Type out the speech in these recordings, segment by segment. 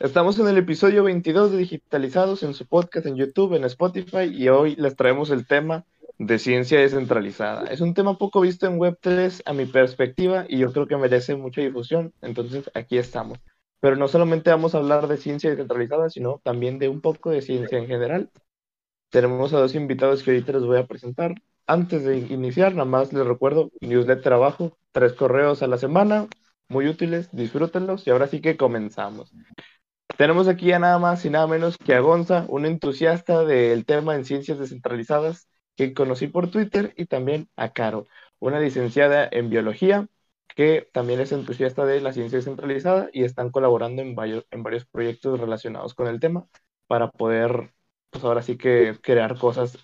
Estamos en el episodio 22 de Digitalizados en su podcast en YouTube, en Spotify y hoy les traemos el tema de ciencia descentralizada. Es un tema poco visto en Web3 a mi perspectiva y yo creo que merece mucha difusión, entonces aquí estamos. Pero no solamente vamos a hablar de ciencia descentralizada, sino también de un poco de ciencia en general. Tenemos a dos invitados que ahorita les voy a presentar. Antes de iniciar, nada más les recuerdo, newsletter abajo, tres correos a la semana, muy útiles, disfrútenlos y ahora sí que comenzamos. Tenemos aquí a nada más y nada menos que a Gonza, un entusiasta del tema en ciencias descentralizadas que conocí por Twitter, y también a Caro, una licenciada en biología que también es entusiasta de la ciencia descentralizada y están colaborando en varios, en varios proyectos relacionados con el tema para poder, pues ahora sí que crear cosas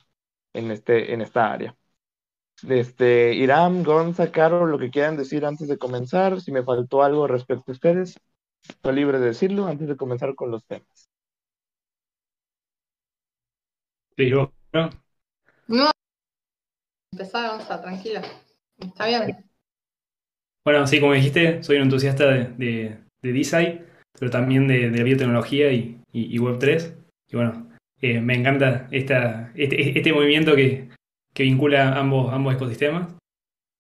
en, este, en esta área. Este, Irán, Gonza, Caro, lo que quieran decir antes de comenzar, si me faltó algo respecto a ustedes, estoy libre de decirlo antes de comenzar con los temas. Sí, yo. No. Empezá, Gonza, tranquila. Está bien. Bueno, sí, como dijiste, soy un entusiasta de, de, de design, pero también de, de biotecnología y, y, Web3. Y bueno, eh, me encanta esta, este, este movimiento que, que, vincula ambos, ambos ecosistemas.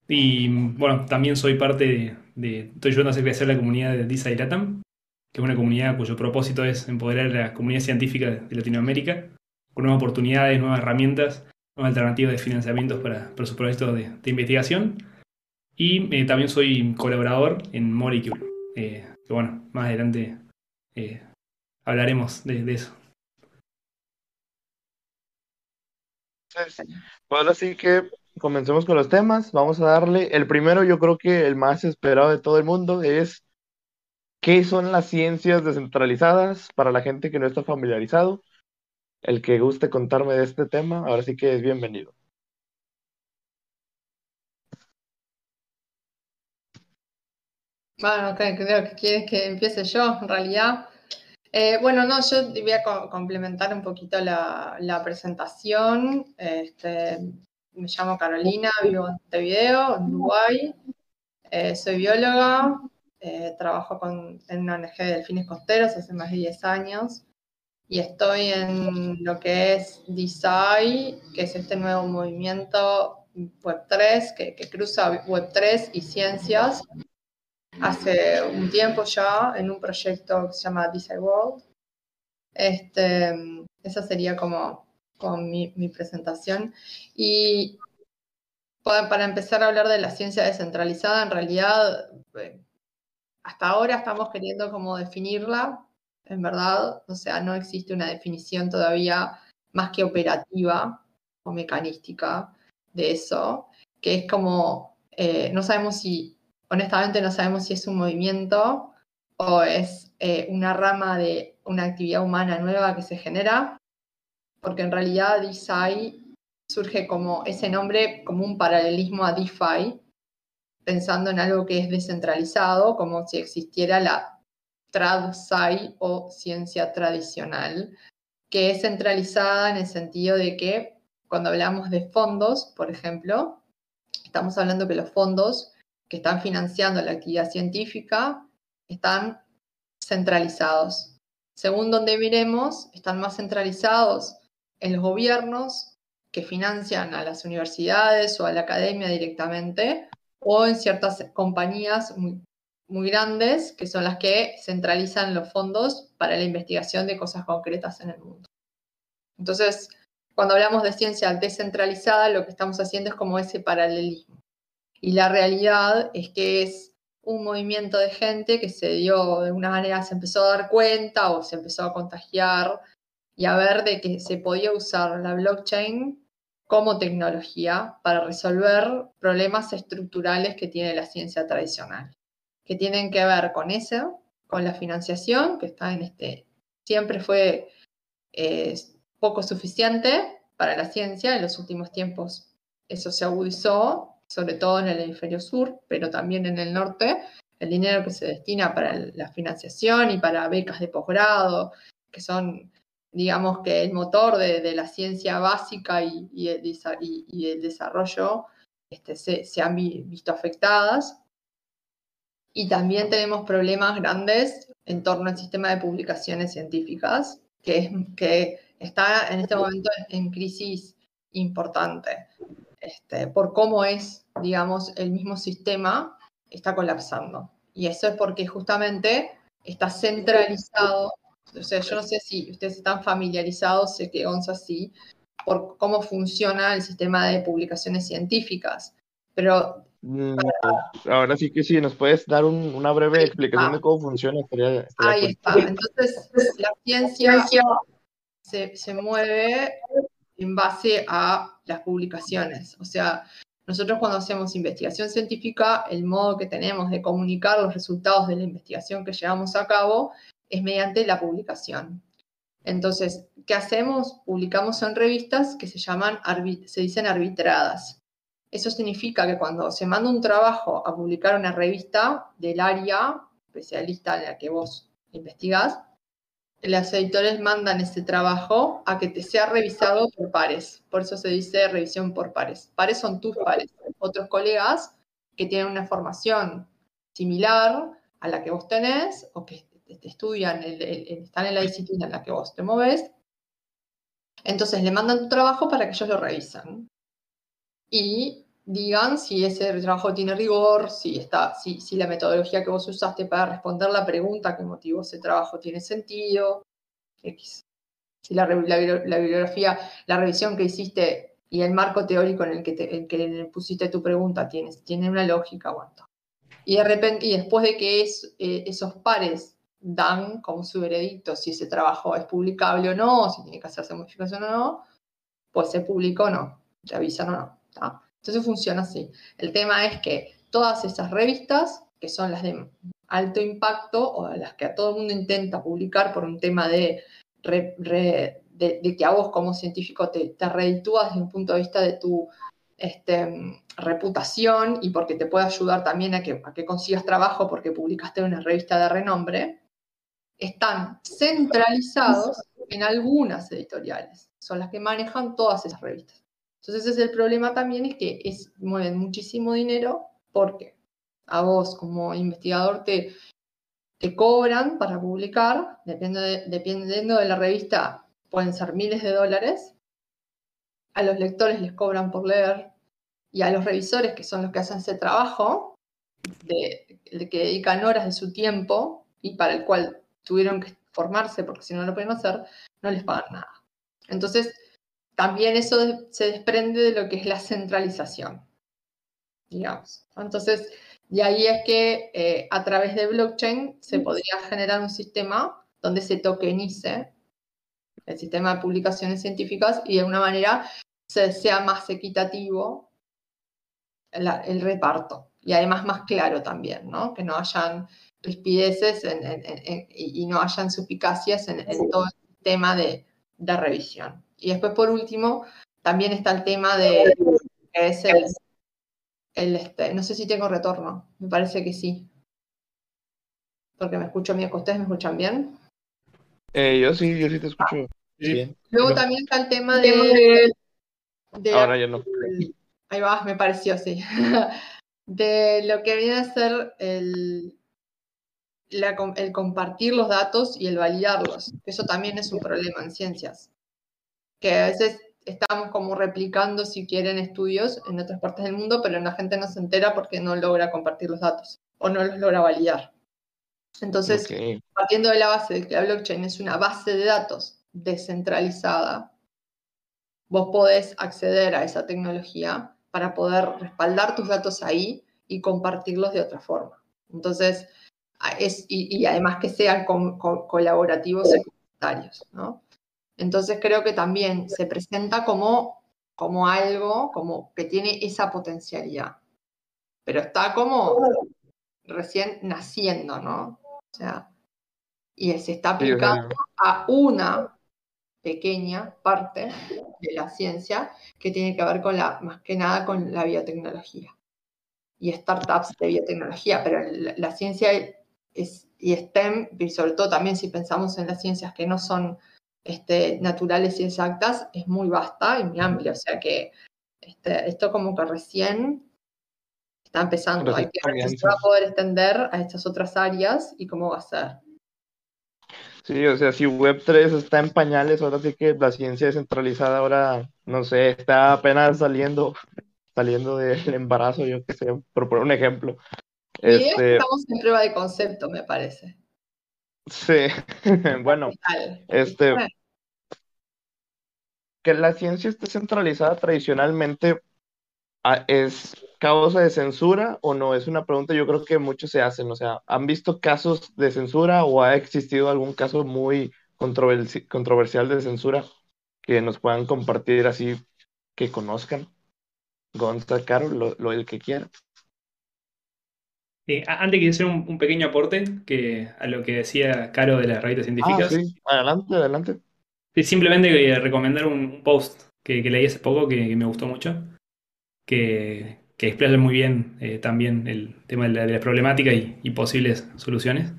Y bueno, también soy parte de, de estoy ayudando a hacer crecer la comunidad de Design Latam, que es una comunidad cuyo propósito es empoderar a la comunidad científica de Latinoamérica con nuevas oportunidades, nuevas herramientas alternativas de financiamientos para, para sus proyectos de, de investigación. Y eh, también soy colaborador en Molecule, eh, que bueno, más adelante eh, hablaremos de, de eso. Bueno, así que comencemos con los temas. Vamos a darle. El primero, yo creo que el más esperado de todo el mundo es qué son las ciencias descentralizadas para la gente que no está familiarizado el que guste contarme de este tema, ahora sí que es bienvenido. Bueno, creo que quieres que empiece yo, en realidad. Eh, bueno, no, yo voy a co complementar un poquito la, la presentación. Este, me llamo Carolina, vivo en Montevideo, en Uruguay. Eh, soy bióloga, eh, trabajo con, en una ONG de delfines costeros hace más de 10 años y estoy en lo que es Design, que es este nuevo movimiento Web3 que, que cruza Web3 y ciencias hace un tiempo ya en un proyecto que se llama Design World. Este, esa sería como, mi, mi, presentación. Y para empezar a hablar de la ciencia descentralizada, en realidad, eh, hasta ahora estamos queriendo como definirla, en verdad, o sea, no existe una definición todavía más que operativa o mecanística de eso, que es como, eh, no sabemos si, honestamente no sabemos si es un movimiento o es eh, una rama de una actividad humana nueva que se genera, porque en realidad DeSci surge como ese nombre, como un paralelismo a DeFi, pensando en algo que es descentralizado, como si existiera la TradSci o ciencia tradicional, que es centralizada en el sentido de que cuando hablamos de fondos, por ejemplo, estamos hablando que los fondos que están financiando la actividad científica están centralizados. Según donde miremos, están más centralizados en los gobiernos que financian a las universidades o a la academia directamente, o en ciertas compañías muy grandes, que son las que centralizan los fondos para la investigación de cosas concretas en el mundo. Entonces, cuando hablamos de ciencia descentralizada, lo que estamos haciendo es como ese paralelismo. Y la realidad es que es un movimiento de gente que se dio, de una manera se empezó a dar cuenta o se empezó a contagiar y a ver de que se podía usar la blockchain como tecnología para resolver problemas estructurales que tiene la ciencia tradicional que tienen que ver con eso, con la financiación, que está en este, siempre fue eh, poco suficiente para la ciencia, en los últimos tiempos eso se agudizó, sobre todo en el hemisferio sur, pero también en el norte, el dinero que se destina para la financiación y para becas de posgrado, que son, digamos que el motor de, de la ciencia básica y, y, el, y, y el, desarrollo, este, se, se han visto afectadas Y también tenemos problemas grandes en torno al sistema de publicaciones científicas, que, es, que está en este momento en crisis importante, este, por cómo es, digamos, el mismo sistema está colapsando. Y eso es porque justamente está centralizado. O sea, yo no sé si ustedes están familiarizados, sé que Onza sí, por cómo funciona el sistema de publicaciones científicas. Pero. Mm, ahora sí que sí, nos puedes dar una breve explicación de cómo funciona. Ahí está. Entonces, la ciencia se, se mueve en base a las publicaciones. O sea, nosotros cuando hacemos investigación científica, el modo que tenemos de comunicar los resultados de la investigación que llevamos a cabo es mediante la publicación. Entonces, ¿qué hacemos? Publicamos en revistas que se llaman, se dicen arbitradas. Eso significa que cuando se manda un trabajo a publicar una revista del área especialista en la que vos investigás, los editores mandan ese trabajo a que te sea revisado por pares. Por eso se dice revisión por pares. Pares son tus pares, otros colegas que tienen una formación similar a la que vos tenés o que te estudian, están en la disciplina en la que vos te moves. Entonces le mandan tu trabajo para que ellos lo revisen. Y digan si ese trabajo tiene rigor, si, está, si, si la metodología que vos usaste para responder la pregunta que motivó ese trabajo tiene sentido, X. Si la, bibliografía, la revisión que hiciste y el marco teórico en el que, que pusiste tu pregunta tiene, tiene una lógica, aguanta. Y de repente, y después de que es, eh, esos pares dan como su veredicto si ese trabajo es publicable o no, si tiene que hacerse modificación o no, pues se publicó o no, te avisan o no. Entonces funciona así. El tema es que todas esas revistas, que son las de alto impacto o las que a todo el mundo intenta publicar por un tema de, de, que a vos como científico te, te reditúas desde un punto de vista de tu este, reputación y porque te puede ayudar también a que consigas trabajo porque publicaste en una revista de renombre, están centralizados en algunas editoriales. Son las que manejan todas esas revistas. Entonces ese es el problema también, es que mueven muchísimo dinero porque a vos como investigador te, te cobran para publicar, dependiendo de la revista, pueden ser miles de dólares. A los lectores les cobran por leer y a los revisores, que son los que hacen ese trabajo, de, que dedican horas de su tiempo y para el cual tuvieron que formarse porque si no lo pueden hacer, no les pagan nada. Entonces, también eso se desprende de lo que es la centralización, digamos. Entonces, de ahí es que eh, a través de blockchain se podría generar un sistema donde se tokenice el sistema de publicaciones científicas y de una manera se, sea más equitativo el reparto y además más claro también, ¿no? Que no hayan rispideces y no hayan suspicacias en, todo el tema de, de revisión. Y después, por último, también está el tema de que es el, este, no sé si tengo retorno, me parece que sí. Porque me escucho bien, ¿ustedes me escuchan bien? Eh, yo sí, yo sí te escucho bien. Luego también está el tema de... Ahora ya no. ahí va, me pareció, sí. de lo que viene a ser el, el compartir los datos y el validarlos. Eso también es un problema en ciencias que a veces estamos como replicando, si quieren, estudios en otras partes del mundo, pero la gente no se entera porque no logra compartir los datos o no los logra validar. Entonces, partiendo de la base de que la blockchain es una base de datos descentralizada, vos podés acceder a esa tecnología para poder respaldar tus datos ahí y compartirlos de otra forma. Entonces, es, y, además que sean colaborativos y comunitarios, ¿no? Entonces creo que también se presenta como, como algo como que tiene esa potencialidad, pero está como recién naciendo, ¿no? O sea, y se está aplicando a una pequeña parte de la ciencia que tiene que ver con la, más que nada con la biotecnología y startups de biotecnología, pero la, ciencia es, y STEM, y sobre todo también si pensamos en las ciencias que no son este, naturales y exactas es muy vasta y muy amplia. O sea que este, esto como que recién está empezando. Hay que ver si se va a poder extender a estas otras áreas y cómo va a ser. Sí, o sea, si Web3 está en pañales, ahora sí que la ciencia descentralizada ahora, no sé, está apenas saliendo, saliendo del embarazo, yo qué sé, por poner un ejemplo. Este... Estamos en prueba de concepto, me parece. Sí, bueno, este, que la ciencia esté centralizada tradicionalmente ah, es causa de censura o no? Es una pregunta yo creo que muchos se hacen. O sea, ¿han visto casos de censura o ha existido algún caso muy controversial de censura que nos puedan compartir así que conozcan? Gonza, Caro, lo, el que quiera. Antes quiero hacer un, pequeño aporte que, a lo que decía Caro de las revistas científicas. Ah, sí, adelante, adelante. simplemente quería recomendar un post que, leí hace poco que, me gustó mucho, que, que explaya muy bien eh, también el tema de la, de problemática y, posibles soluciones,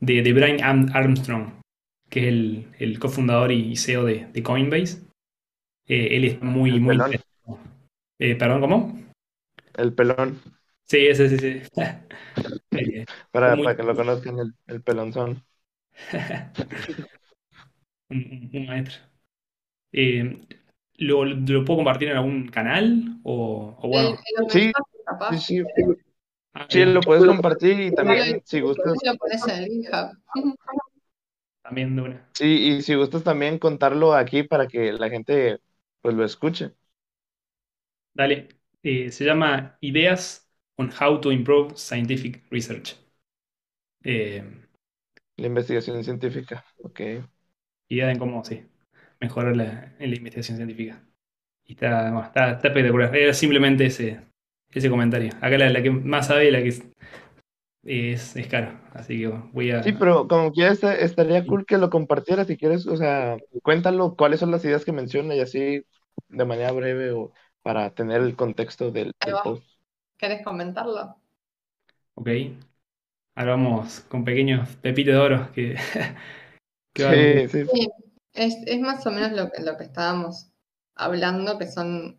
de, de, Brian Armstrong, que es el, el cofundador y CEO de, de Coinbase. Eh, él es muy, muy... Eh, ¿Perdón, cómo? El pelón. Sí, ese sí, sí. para, para, que lo conozcan, el, el pelonzón. un, un, maestro. ¿Lo, ¿Lo, puedo compartir en algún canal? O, o bueno. Sí, sí, sí. Ah, sí, lo puedes compartir y también, si gustas. También de una. Sí, y si gustas también contarlo aquí para que la gente pues lo escuche. Dale. Eh, se llama Ideas on How to Improve Scientific Research. Eh, la investigación científica, ok. Idea en cómo, sí, mejorar la, investigación científica. Y está, bueno, está, está, espectacular. Era simplemente ese, ese comentario. Acá la, la que más sabe, la que es, es, caro. Así que voy a. Sí, pero como quieras, estaría cool que lo compartieras si quieres. O sea, cuéntalo cuáles son las ideas que menciona y así de manera breve o para tener el contexto del, post. ¿Quieres comentarlo? Ok. Ahora vamos con pequeños pepitos de oro que. sí, sí, sí. Es, es, más o menos lo que, lo que estábamos hablando, que son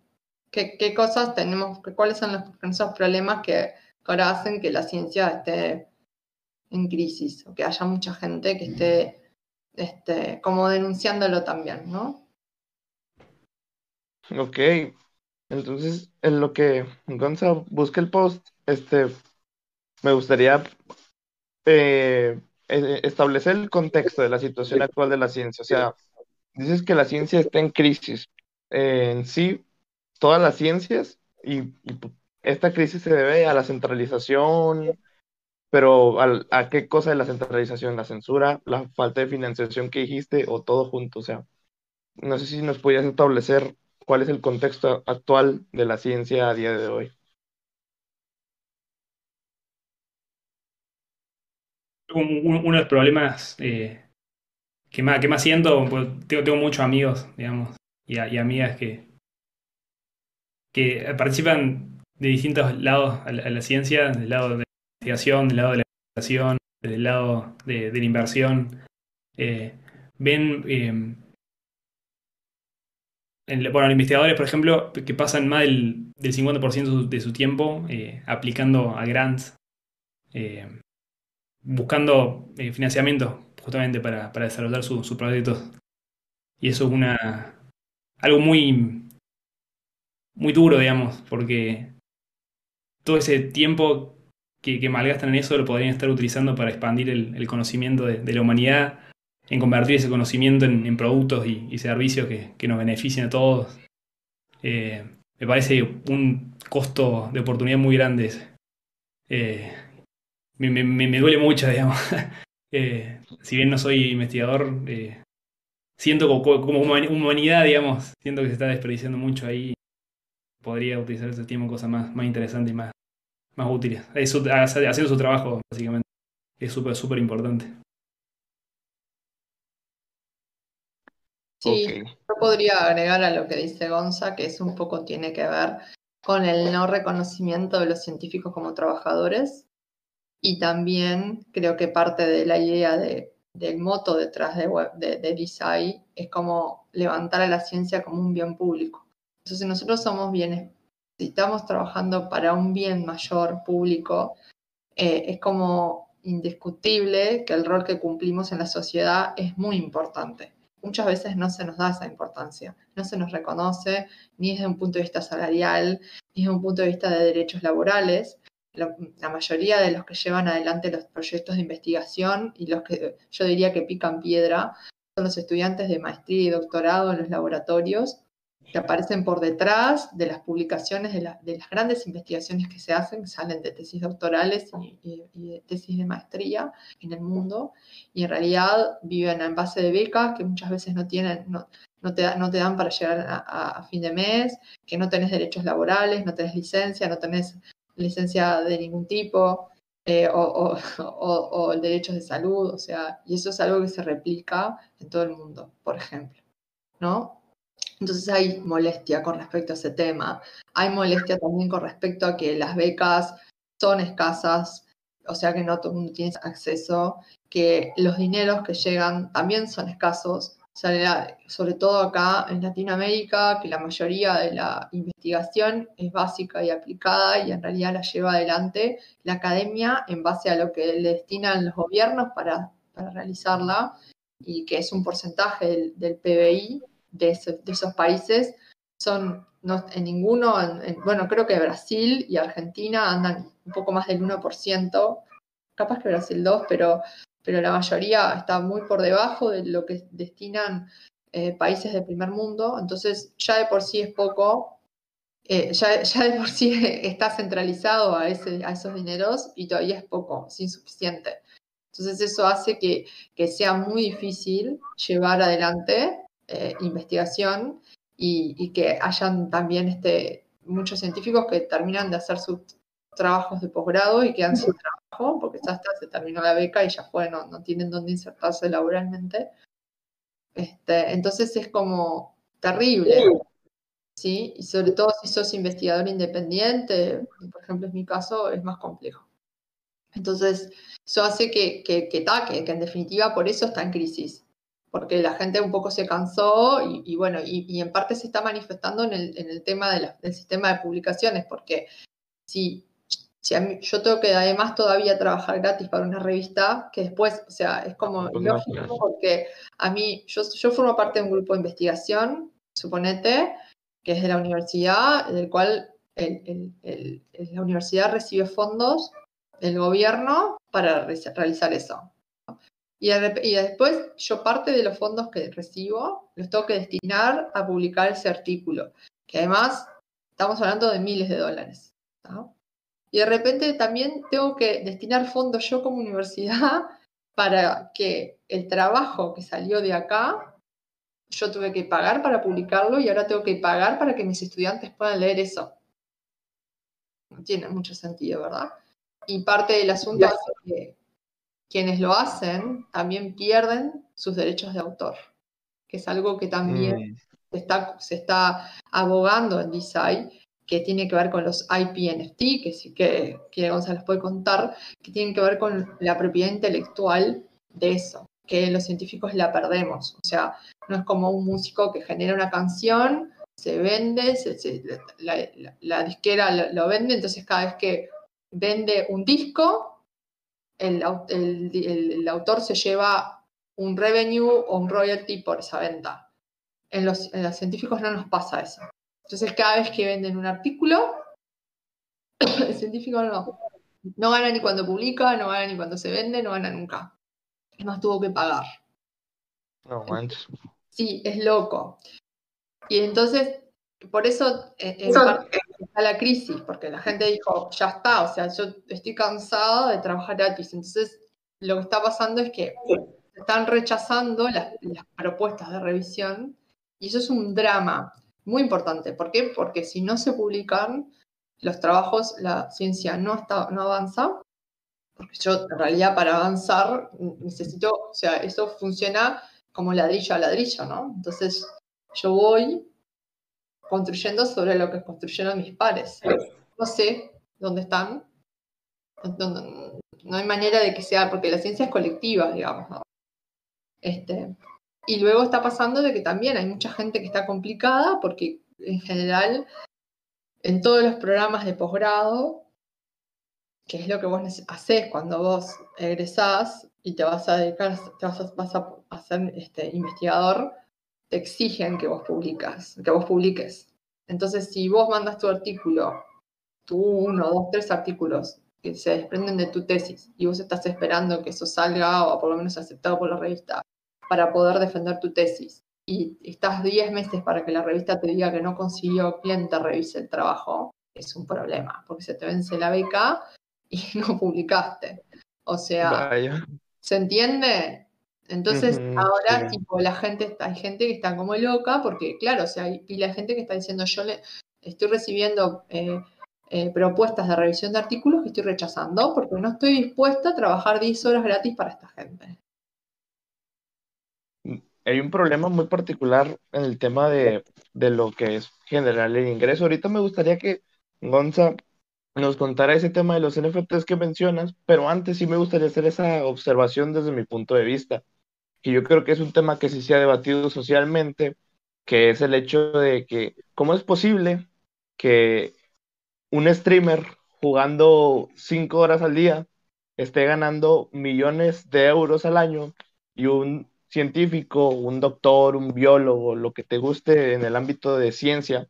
qué, qué cosas tenemos, cuáles son los, esos problemas que ahora hacen que la ciencia esté en crisis o que haya mucha gente que esté este, como denunciándolo también, ¿no? Ok, entonces en lo que Gonza busca el post, este, me gustaría eh, e, establecer el contexto de la situación actual de la ciencia. O sea, dices que la ciencia está en crisis. en sí, todas las ciencias, y, esta crisis se debe a la centralización, pero ¿a qué cosa de la centralización? ¿La censura, la falta de financiación que dijiste o todo junto? O sea, no sé si nos podías establecer cuál es el contexto actual de la ciencia a día de hoy. uno de los problemas eh, que, más, que más siento, pues, tengo, muchos amigos, digamos, y, amigas que, que participan de distintos lados a la, ciencia, del lado de la investigación, del lado de la investigación, del lado de, la inversión. Eh, ven, eh, bueno, los investigadores, por ejemplo, que pasan más del, del 50% de su tiempo aplicando a grants buscando eh, financiamiento justamente para, desarrollar sus proyectos. Y eso es una algo muy, muy duro, digamos, porque todo ese tiempo que malgastan en eso lo podrían estar utilizando para expandir el, conocimiento de, la humanidad, en convertir ese conocimiento en, productos y, servicios que, nos beneficien a todos. Eh, me parece un costo de oportunidad muy grande eh, me, duele mucho, digamos. Eh, si bien no soy investigador, siento como, como, humanidad, digamos, siento que se está desperdiciando mucho ahí. Podría utilizar ese tiempo en cosas más, más interesantes y más, más útiles. haciendo su trabajo, básicamente. Es súper, súper importante. Sí, yo podría agregar a lo que dice Gonza, que es un poco tiene que ver con el no reconocimiento de los científicos como trabajadores y también creo que parte de la idea de, del moto detrás de, web, de, es como levantar a la ciencia como un bien público. Entonces nosotros somos bienes, si estamos trabajando para un bien mayor público, eh, es como indiscutible que el rol que cumplimos en la sociedad es muy importante. Muchas veces no se nos da esa importancia, no se nos reconoce ni desde un punto de vista salarial, ni desde un punto de vista de derechos laborales. La, la mayoría de los que llevan adelante los proyectos de investigación y los que yo diría que pican piedra son los estudiantes de maestría y doctorado en los laboratorios que aparecen por detrás de las publicaciones de, la, de, las grandes investigaciones que se hacen, que salen de tesis doctorales y, y, y, de tesis de maestría en el mundo, y en realidad viven en base de becas que muchas veces no tienen, no, no, te, no te, dan para llegar a, a, fin de mes, que no tenés derechos laborales, no tenés licencia, no tenés licencia de ningún tipo, eh, o, o, o, o derechos de salud, o sea, y eso es algo que se replica en todo el mundo, por ejemplo, ¿no? Entonces hay molestia con respecto a ese tema. Hay molestia también con respecto a que las becas son escasas, o sea que no todo el mundo tiene acceso, que los dineros que llegan también son escasos, sobre todo acá en Latinoamérica, que la mayoría de la investigación es básica y aplicada y en realidad la lleva adelante la academia en base a lo que le destinan los gobiernos para, para realizarla y que es un porcentaje del PBI de, ese, de, esos países son, no, en ninguno, en, en, bueno, creo que Brasil y Argentina andan un poco más del 1%, capaz que Brasil 2, pero, pero la mayoría está muy por debajo de lo que destinan eh, países del primer mundo, entonces ya de por sí es poco, eh, ya, ya, de por sí está centralizado a, ese, a esos dineros y todavía es poco, es insuficiente. Entonces eso hace que, que sea muy difícil llevar adelante eh, investigación y, y, que hayan también este, muchos científicos que terminan de hacer sus trabajos de posgrado y quedan sin trabajo porque ya está, se terminó la beca y ya fue, no, no tienen dónde insertarse laboralmente. Este, entonces es como terrible, ¿sí? Y sobre todo si sos investigador independiente, por ejemplo es mi caso, es más complejo. Entonces, eso hace que, que, que, que, que en definitiva por eso está en crisis porque la gente un poco se cansó y, y bueno, y, y, en parte se está manifestando en el, en el tema de la, del sistema de publicaciones, porque si, si mí, yo tengo que además todavía trabajar gratis para una revista, que después, o sea, es como pues lógico, no, porque a mí, yo, yo formo parte de un grupo de investigación, suponete, que es de la universidad, del cual el, el, la universidad recibe fondos del gobierno para realizar eso. Y, y, después yo parte de los fondos que recibo los tengo que destinar a publicar ese artículo, que además estamos hablando de miles de dólares. ¿no? Y de repente también tengo que destinar fondos yo como universidad para que el trabajo que salió de acá, yo tuve que pagar para publicarlo y ahora tengo que pagar para que mis estudiantes puedan leer eso. No tiene mucho sentido, ¿verdad? Y parte del asunto es que quienes lo hacen también pierden sus derechos de autor, que es algo que también mm. se, está, se está abogando en DeSci, que tiene que ver con los IP NFT, que sí que, que González puede contar, que tienen que ver con la propiedad intelectual de eso, que los científicos la perdemos. O sea, no es como un músico que genera una canción, se vende, se, se, la, la, la, disquera lo, lo vende, entonces cada vez que vende un disco, el, el, el, el, autor se lleva un revenue o un royalty por esa venta. En los, en los, científicos no nos pasa eso. Entonces, cada vez que venden un artículo, el científico no, no gana ni cuando publica, no gana ni cuando se vende, no gana nunca. Es más, tuvo que pagar. No manches. Sí, es loco. Y entonces, por eso, en parte, está la crisis, porque la gente dijo, ya está, o sea, yo estoy cansada de trabajar gratis. Entonces, lo que está pasando es que están rechazando las, las, propuestas de revisión y eso es un drama muy importante. ¿Por qué? Porque si no se publican los trabajos, la ciencia no, está, no avanza. Porque yo, en realidad, para avanzar, necesito, o sea, eso funciona como ladrillo a ladrillo, ¿no? Entonces, yo voy construyendo sobre lo que construyeron mis pares. No sé dónde están. No, no, no, hay manera de que sea, porque la ciencia es colectiva, digamos. ¿no? Este, y luego está pasando de que también hay mucha gente que está complicada porque en general en todos los programas de posgrado, que es lo que vos haces cuando vos egresás y te vas a dedicar, te vas a, vas a, ser este, investigador, te exigen que vos publicas, que vos publiques. Entonces, si vos mandas tu artículo, tu uno, dos, tres artículos que se desprenden de tu tesis y vos estás esperando que eso salga o por lo menos aceptado por la revista para poder defender tu tesis y estás 10 meses para que la revista te diga que no consiguió quien te revise el trabajo, es un problema, porque se te vence la beca y no publicaste. O sea, ¿se entiende? Entonces, ahora, tipo, la gente, hay gente que está como loca, porque, claro, o sea, hay pila de gente que está diciendo, yo le estoy recibiendo eh, eh, propuestas de revisión de artículos que estoy rechazando, porque no estoy dispuesta a trabajar 10 horas gratis para esta gente hay un problema muy particular en el tema de, lo que es generar el ingreso. Ahorita me gustaría que Gonza nos contara ese tema de los NFTs que mencionas, pero antes sí me gustaría hacer esa observación desde mi punto de vista, que yo creo que es un tema que sí se ha debatido socialmente, que es el hecho de que cómo es posible que un streamer jugando cinco horas al día esté ganando millones de euros al año y un científico, un doctor, un biólogo, lo que te guste en el ámbito de ciencia,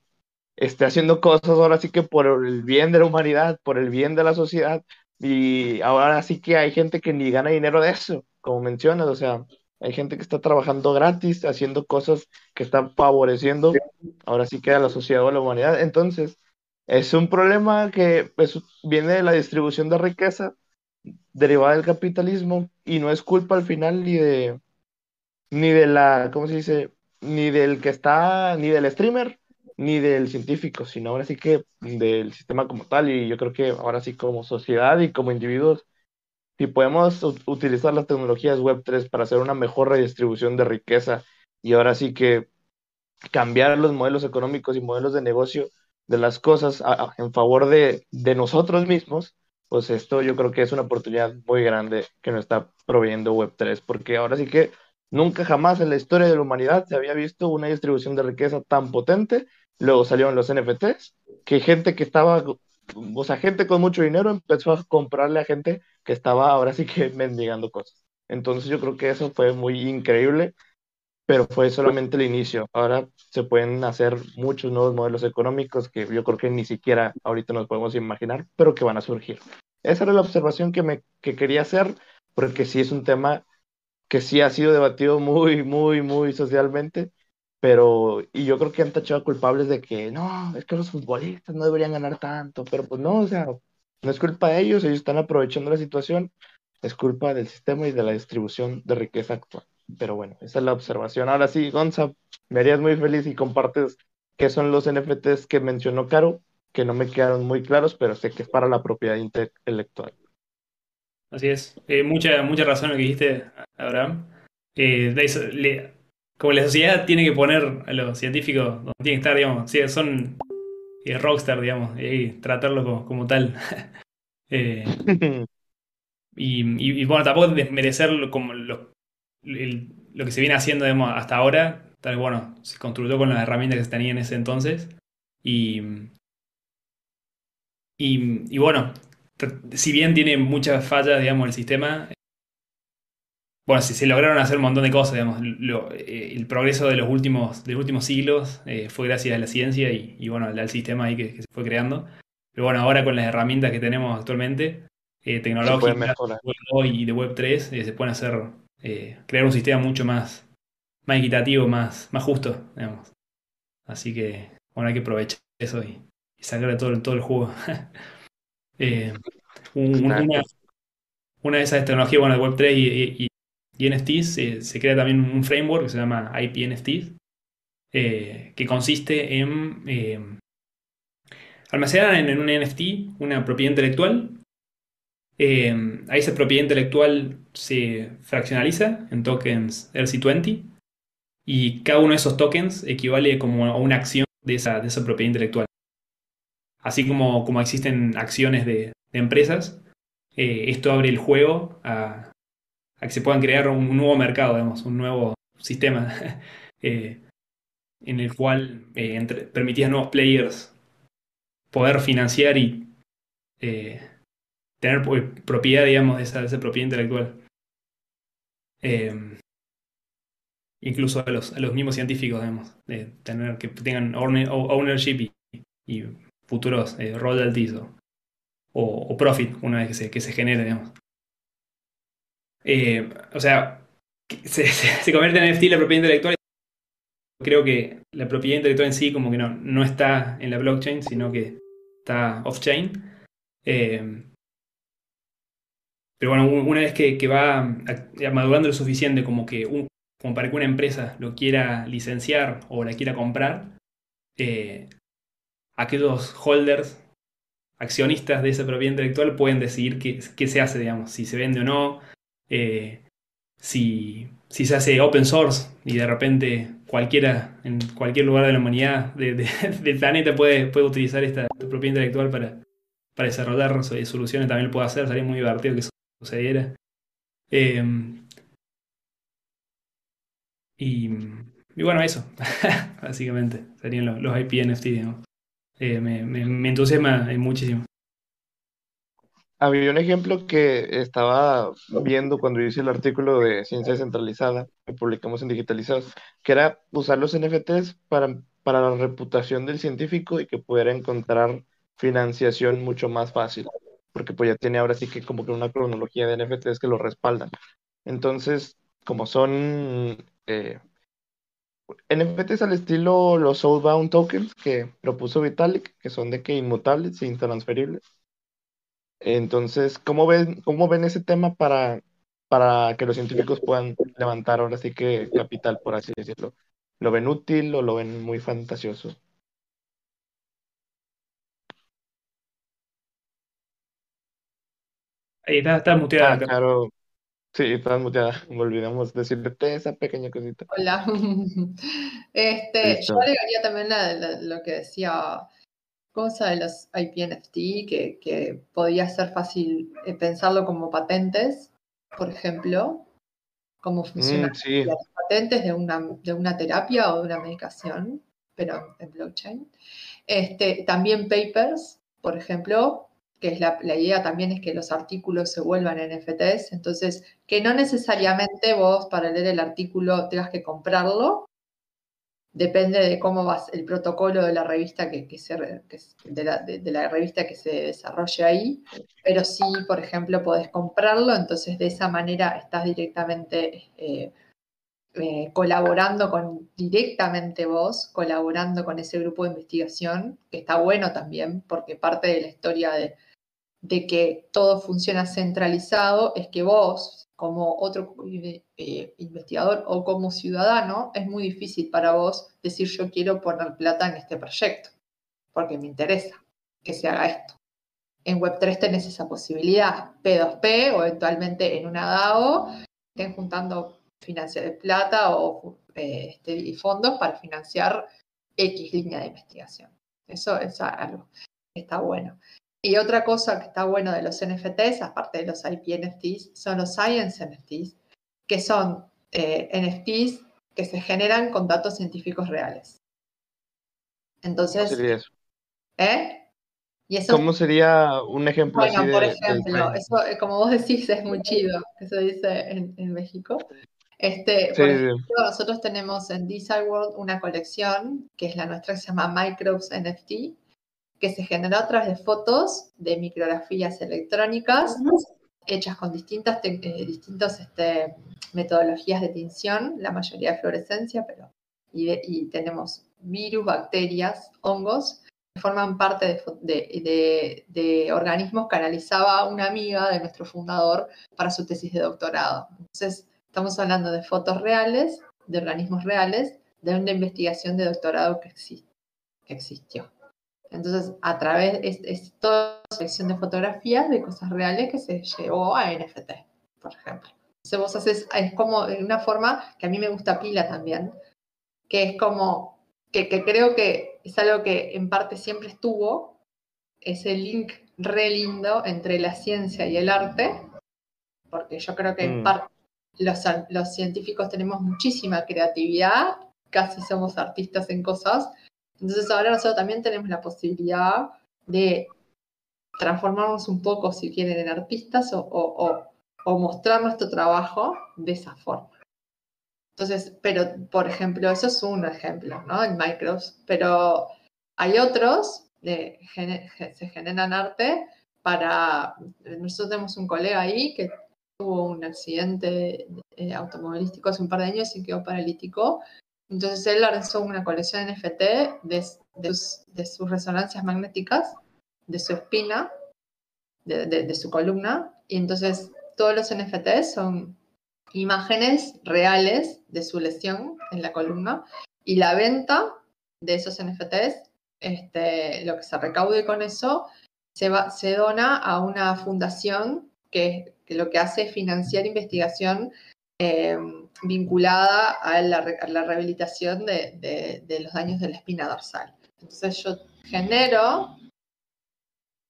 esté haciendo cosas ahora sí que por el bien de la humanidad, por el bien de la sociedad, y ahora sí que hay gente que ni gana dinero de eso, como mencionas, o sea, hay gente que está trabajando gratis, haciendo cosas que están favoreciendo, ahora sí que a la sociedad o a la humanidad. Entonces, es un problema que pues, viene de la distribución de riqueza derivada del capitalismo y no es culpa al final ni de ni de la, ¿cómo se dice? Ni del que está, ni del streamer, ni del científico, sino ahora sí que del sistema como tal. Y yo creo que ahora sí como sociedad y como individuos, si podemos utilizar las tecnologías Web3 para hacer una mejor redistribución de riqueza y ahora sí que cambiar los modelos económicos y modelos de negocio de las cosas en favor de, de nosotros mismos, pues esto yo creo que es una oportunidad muy grande que nos está proveyendo Web3, porque ahora sí que Nunca jamás en la historia de la humanidad se había visto una distribución de riqueza tan potente. Luego salieron los NFTs, que gente que estaba, o sea, gente con mucho dinero empezó a comprarle a gente que estaba ahora sí que mendigando cosas. Entonces yo creo que eso fue muy increíble, pero fue solamente el inicio. Ahora se pueden hacer muchos nuevos modelos económicos que yo creo que ni siquiera ahorita nos podemos imaginar, pero que van a surgir. Esa era la observación que, me, que quería hacer, porque sí es un tema que sí ha sido debatido muy, muy, muy socialmente, pero, y yo creo que han tachado culpables de que no, es que los futbolistas no deberían ganar tanto, pero pues no, o sea, no es culpa de ellos, ellos están aprovechando la situación, es culpa del sistema y de la distribución de riqueza actual. Pero bueno, esa es la observación. Ahora sí, Gonza, me harías muy feliz y compartes qué son los NFTs que mencionó Caro, que no me quedaron muy claros, pero sé que es para la propiedad intelectual. Así es. Eh, mucha, mucha razón lo que dijiste, Abraham. Eh, como la sociedad tiene que poner a los científicos donde tienen que estar, digamos, son eh, rockstar, digamos, y tratarlos como, tal. y, bueno, tampoco desmerecer como lo, lo que se viene haciendo hasta ahora. Tal bueno, se construyó con las herramientas que se tenían en ese entonces. Y, y, y bueno, si bien tiene muchas fallas, digamos, el sistema, bueno, si se lograron hacer un montón de cosas, digamos, eh, el progreso de los últimos, de los últimos siglos eh, fue gracias a la ciencia y, bueno, al, sistema ahí que, se fue creando. Pero bueno, ahora con las herramientas que tenemos actualmente, eh, tecnológicas y de Web3, se pueden hacer, crear un sistema mucho más, más equitativo, más, más justo, digamos. Así que, bueno, hay que aprovechar eso y, y sacar todo, todo el juego. Eh, una, de esas tecnologías, bueno, de Web3 y, y, NFTs, se crea también un framework que se llama IP NFTs, eh, que consiste en eh, almacenar en, un NFT una propiedad intelectual. a esa propiedad intelectual se fraccionaliza en tokens ERC20 y cada uno de esos tokens equivale como a una acción de esa, de esa propiedad intelectual. Así como, como existen acciones de, empresas, eh, esto abre el juego a, que se puedan crear un, nuevo mercado, digamos, un nuevo sistema eh, en el cual eh, nuevos players poder financiar y tener propiedad, digamos, de esa, de propiedad intelectual. incluso a los, a los mismos científicos, digamos, de tener que tengan ownership y, futuros royalties o, o, profit una vez que se, que se genere, digamos. O sea, se, convierte en NFT la propiedad intelectual. Creo que la propiedad intelectual en sí como que no, no está en la blockchain, sino que está off-chain. Eh, pero bueno, una vez que, va madurando lo suficiente como, que como para que una empresa lo quiera licenciar o la quiera comprar, eh, aquellos holders, accionistas de esa propiedad intelectual pueden decidir qué, qué se hace, digamos, si se vende o no, eh, si, si se hace open source y de repente cualquiera, en cualquier lugar de la humanidad, de, del planeta, puede, puede utilizar esta propiedad intelectual para, para desarrollar soluciones, también lo puede hacer, sería muy divertido que eso sucediera. Em, y, y, bueno, eso, básicamente, serían los, los IP NFT, eh, me, me, me entusiasma muchísimo. Había un ejemplo que estaba viendo cuando hice el artículo de Ciencia Descentralizada que publicamos en Digitalizados, que era usar los NFTs para, para la reputación del científico y que pudiera encontrar financiación mucho más fácil, porque pues ya tiene ahora sí que como que una cronología de NFTs que lo respaldan. Entonces, como son eh, NFTs al estilo los Soulbound Tokens que propuso Vitalik, que son de que inmutables e intransferibles, entonces, ¿cómo ven, cómo ven ese tema para, para que los científicos puedan levantar ahora sí que capital, por así decirlo? ¿Lo ven útil o lo ven muy fantasioso? Ahí está, está muteada. Ah, claro. Sí, está muteada. Me olvidamos decirte esa pequeña cosita. Hola. Este, yo agregaría también lo que decía cosa de los IPNFT que, que podía ser fácil eh, pensarlo como patentes, por ejemplo, cómo mm, funcionan las patentes de una, de una terapia o de una medicación, pero en blockchain. Este, también papers, por ejemplo, que es la, la, idea también es que los artículos se vuelvan NFTs, entonces que no necesariamente vos para leer el artículo tengas que comprarlo, depende de cómo va el protocolo de la revista que, se, de, la, revista que se desarrolle ahí, pero sí, por ejemplo, podés comprarlo, entonces de esa manera estás directamente eh, eh, colaborando con directamente vos, colaborando con ese grupo de investigación, que está bueno también, porque parte de la historia de, de que todo funciona centralizado es que vos, como otro eh, investigador o como ciudadano, es muy difícil para vos decir yo quiero poner plata en este proyecto, porque me interesa que se haga esto. En Web3 tenés esa posibilidad, P2P o eventualmente en una DAO, estén juntando de plata o eh, este, fondos para financiar X línea de investigación. Eso es algo está bueno. Y otra cosa que está bueno de los NFTs, aparte de los IP NFTs, son los Science NFTs, que son eh, NFTs que se generan con datos científicos reales. Entonces, ¿Cómo sería eso? ¿Eh? ¿Cómo sería un ejemplo bueno, por ejemplo, eso, eh, como vos decís, es muy chido, eso dice en, México. Este, por ejemplo, nosotros tenemos en Design World una colección, que es la nuestra, que se llama Microbes NFT, que se generó a través de fotos de micrografías electrónicas hechas con distintas, eh, distintas este, metodologías de tinción, la mayoría de fluorescencia, pero y, tenemos virus, bacterias, hongos, que forman parte de, de, organismos que analizaba una amiga de nuestro fundador para su tesis de doctorado. Entonces, estamos hablando de fotos reales, de organismos reales, de una investigación de doctorado que, que existió. Entonces, a través, es, es toda la selección de fotografías de cosas reales que se llevó a NFT, por ejemplo. Entonces vos haces, es como de una forma que a mí me gusta pila también, que es como, que, creo que es algo que en parte siempre estuvo, ese link re lindo entre la ciencia y el arte, porque yo creo que en mm. parte los, los científicos tenemos muchísima creatividad, casi somos artistas en cosas, entonces ahora nosotros también tenemos la posibilidad de transformarnos un poco, si quieren, en artistas o, o, o mostrar nuestro trabajo de esa forma. Entonces, pero, por ejemplo, eso es un ejemplo, ¿no? En Microsoft, pero hay otros, de, se generan arte para, nosotros tenemos un colega ahí que tuvo un accidente eh, automovilístico hace un par de años y quedó paralítico. Entonces él lanzó una colección NFT de, de, sus, resonancias magnéticas, de su espina, de, de su columna, y entonces todos los NFTs son imágenes reales de su lesión en la columna. Y la venta de esos NFTs, este, lo que se recaude con eso, se dona a una fundación que, lo que hace es financiar investigación eh, vinculada a la, rehabilitación de, de, los daños de la espina dorsal. Entonces yo genero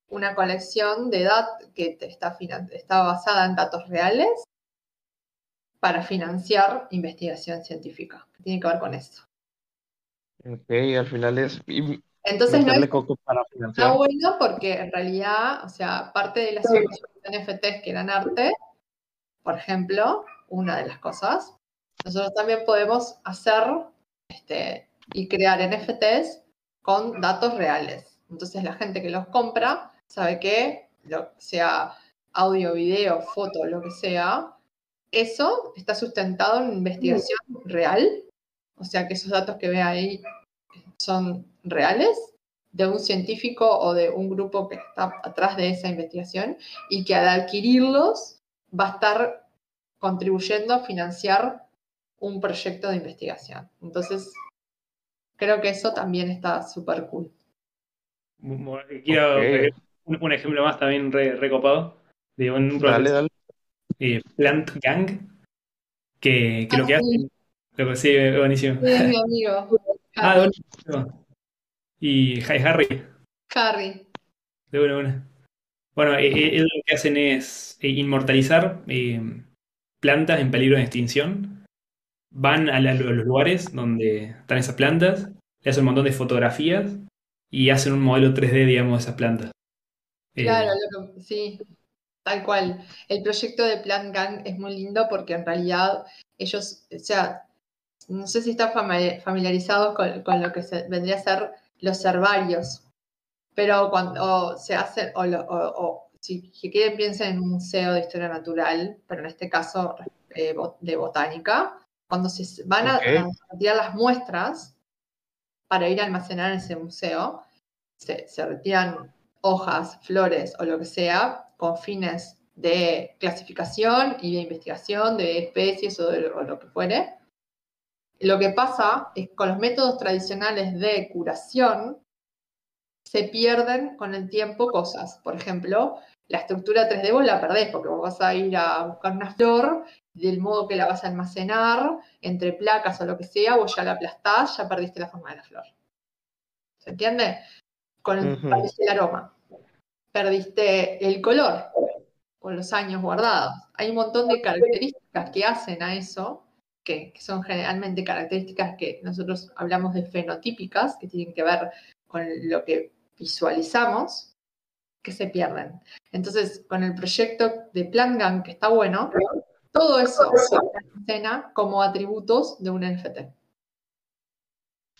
una colección de datos que está, está basada en datos reales para financiar investigación científica, que tiene que ver con eso. Ok, al final es... Entonces no es, para financiar. está bueno porque en realidad, o sea, parte de las NFTs que eran arte, por ejemplo, una de las cosas, nosotros también podemos hacer este, y crear NFTs con datos reales. Entonces la gente que los compra sabe que, lo, sea audio, video, foto, lo que sea, eso está sustentado en investigación real, o sea que esos datos que ve ahí son reales de un científico o de un grupo que está atrás de esa investigación y que al adquirirlos va a estar contribuyendo a financiar un proyecto de investigación. Entonces, creo que eso también está súper cool. Quiero un, ejemplo más también recopado de un dale, eh, Plant Gang, que, que lo que ah, hacen. Lo sí, buenísimo. Sí, mi amigo. ah, buenísimo. Y Harry. Harry. De una, una. Bueno, eh, eh, ellos lo que hacen es inmortalizar plantas en peligro de extinción. Van a, los lugares donde están esas plantas, le hacen un montón de fotografías y hacen un modelo 3D, digamos, de esas plantas. Claro, sí. Tal cual. El proyecto de Plan Gang es muy lindo porque en realidad ellos, o sea, no sé si están familiarizados con, lo que vendría a ser los herbarios, pero cuando se hacen, o, si, quieren piensen en un museo de historia natural, pero en este caso eh, de botánica, cuando se van a, retirar las muestras para ir a almacenar en ese museo, se, se retiran hojas, flores o lo que sea con fines de clasificación y de investigación de especies o, de, lo que fuere. Lo que pasa es que con los métodos tradicionales de curación se pierden con el tiempo cosas. Por ejemplo, la estructura 3D vos la perdés porque vos vas a ir a buscar una flor del modo que la vas a almacenar entre placas o lo que sea, vos ya la aplastás, ya perdiste la forma de la flor. ¿Se entiende? Con el, el aroma perdiste el color con los años guardados. Hay un montón de características que hacen a eso, que, son generalmente características que nosotros hablamos de fenotípicas, que tienen que ver con lo que visualizamos, que se pierden. Entonces, con el proyecto de PlanGang, que está bueno, todo eso se escena como atributos de un NFT.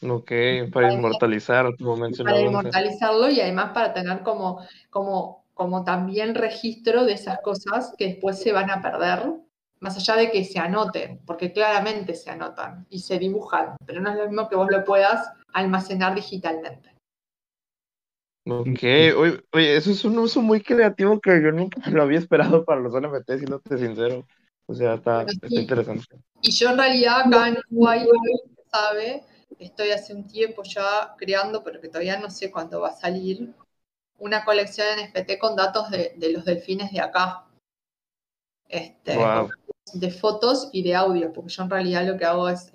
Ok, para inmortalizar, como Para inmortalizarlo y además para tener como, como, como también registro de esas cosas que después se van a perder, más allá de que se anoten, porque claramente se anotan y se dibujan, pero no es lo mismo que vos lo puedas almacenar digitalmente. Ok, oye, eso es un uso muy creativo que yo nunca lo había esperado para los NFT, te sincero. O sea, está, está interesante. Y yo en realidad acá en Uruguay, sabe, estoy hace un tiempo ya creando, pero que todavía no sé cuándo va a salir, una colección NFT con datos de, los delfines de acá. Este, De fotos y de audio, porque yo en realidad lo que hago es,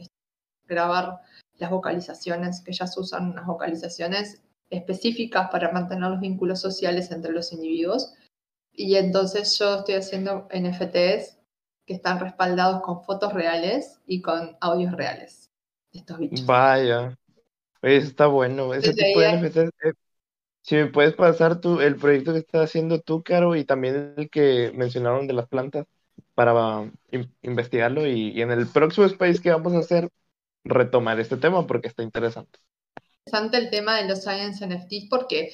grabar las vocalizaciones, que ya se usan unas vocalizaciones específicas para mantener los vínculos sociales entre los individuos. Y entonces yo estoy haciendo NFTs que están respaldados con fotos reales y con audios reales. Vaya. está bueno. Ese tipo de NFTs. Si me puedes pasar tú el proyecto que estás haciendo tú, Caro, y también el que mencionaron de las plantas para in- investigarlo y, y en el próximo space que vamos a hacer retomar este tema porque está interesante. Interesante el tema de los Science NFTs porque,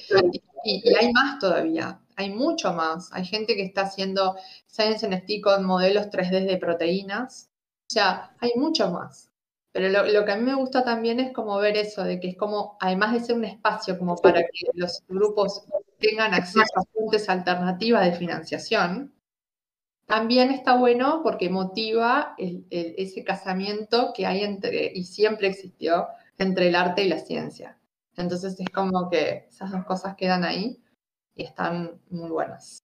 y, y hay más todavía, hay mucho más. Hay gente que está haciendo Science NFT con modelos 3D de proteínas. O sea, hay mucho más. Pero lo, lo que a mí me gusta también es como ver eso, de que es como, además de ser un espacio como para que los grupos tengan acceso a fuentes alternativas de financiación, también está bueno porque motiva el- el- ese casamiento que hay entre, y siempre existió, entre el arte y la ciencia. Entonces es como que esas dos cosas quedan ahí y están muy buenas.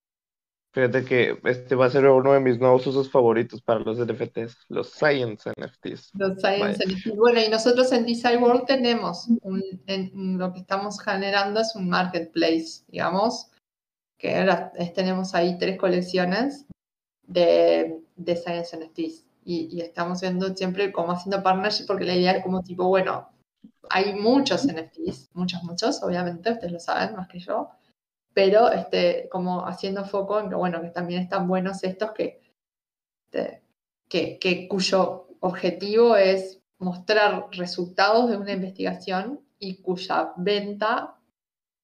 Fíjate que este va a ser uno de mis nuevos usos favoritos para los NFTs, los Science NFTs. Los Science NFTs. Bueno, y nosotros en Design World tenemos un, en- lo que estamos generando es un marketplace, digamos, que ahora tenemos ahí tres colecciones de, de Science NFTs. Y, y estamos viendo siempre como haciendo partnership porque la idea es como tipo, bueno, hay muchos NFTs, muchos, muchos, obviamente, ustedes lo saben más que yo, pero este, como haciendo foco en que, bueno, que también están buenos estos que, este, que, que cuyo objetivo es mostrar resultados de una investigación y cuya venta,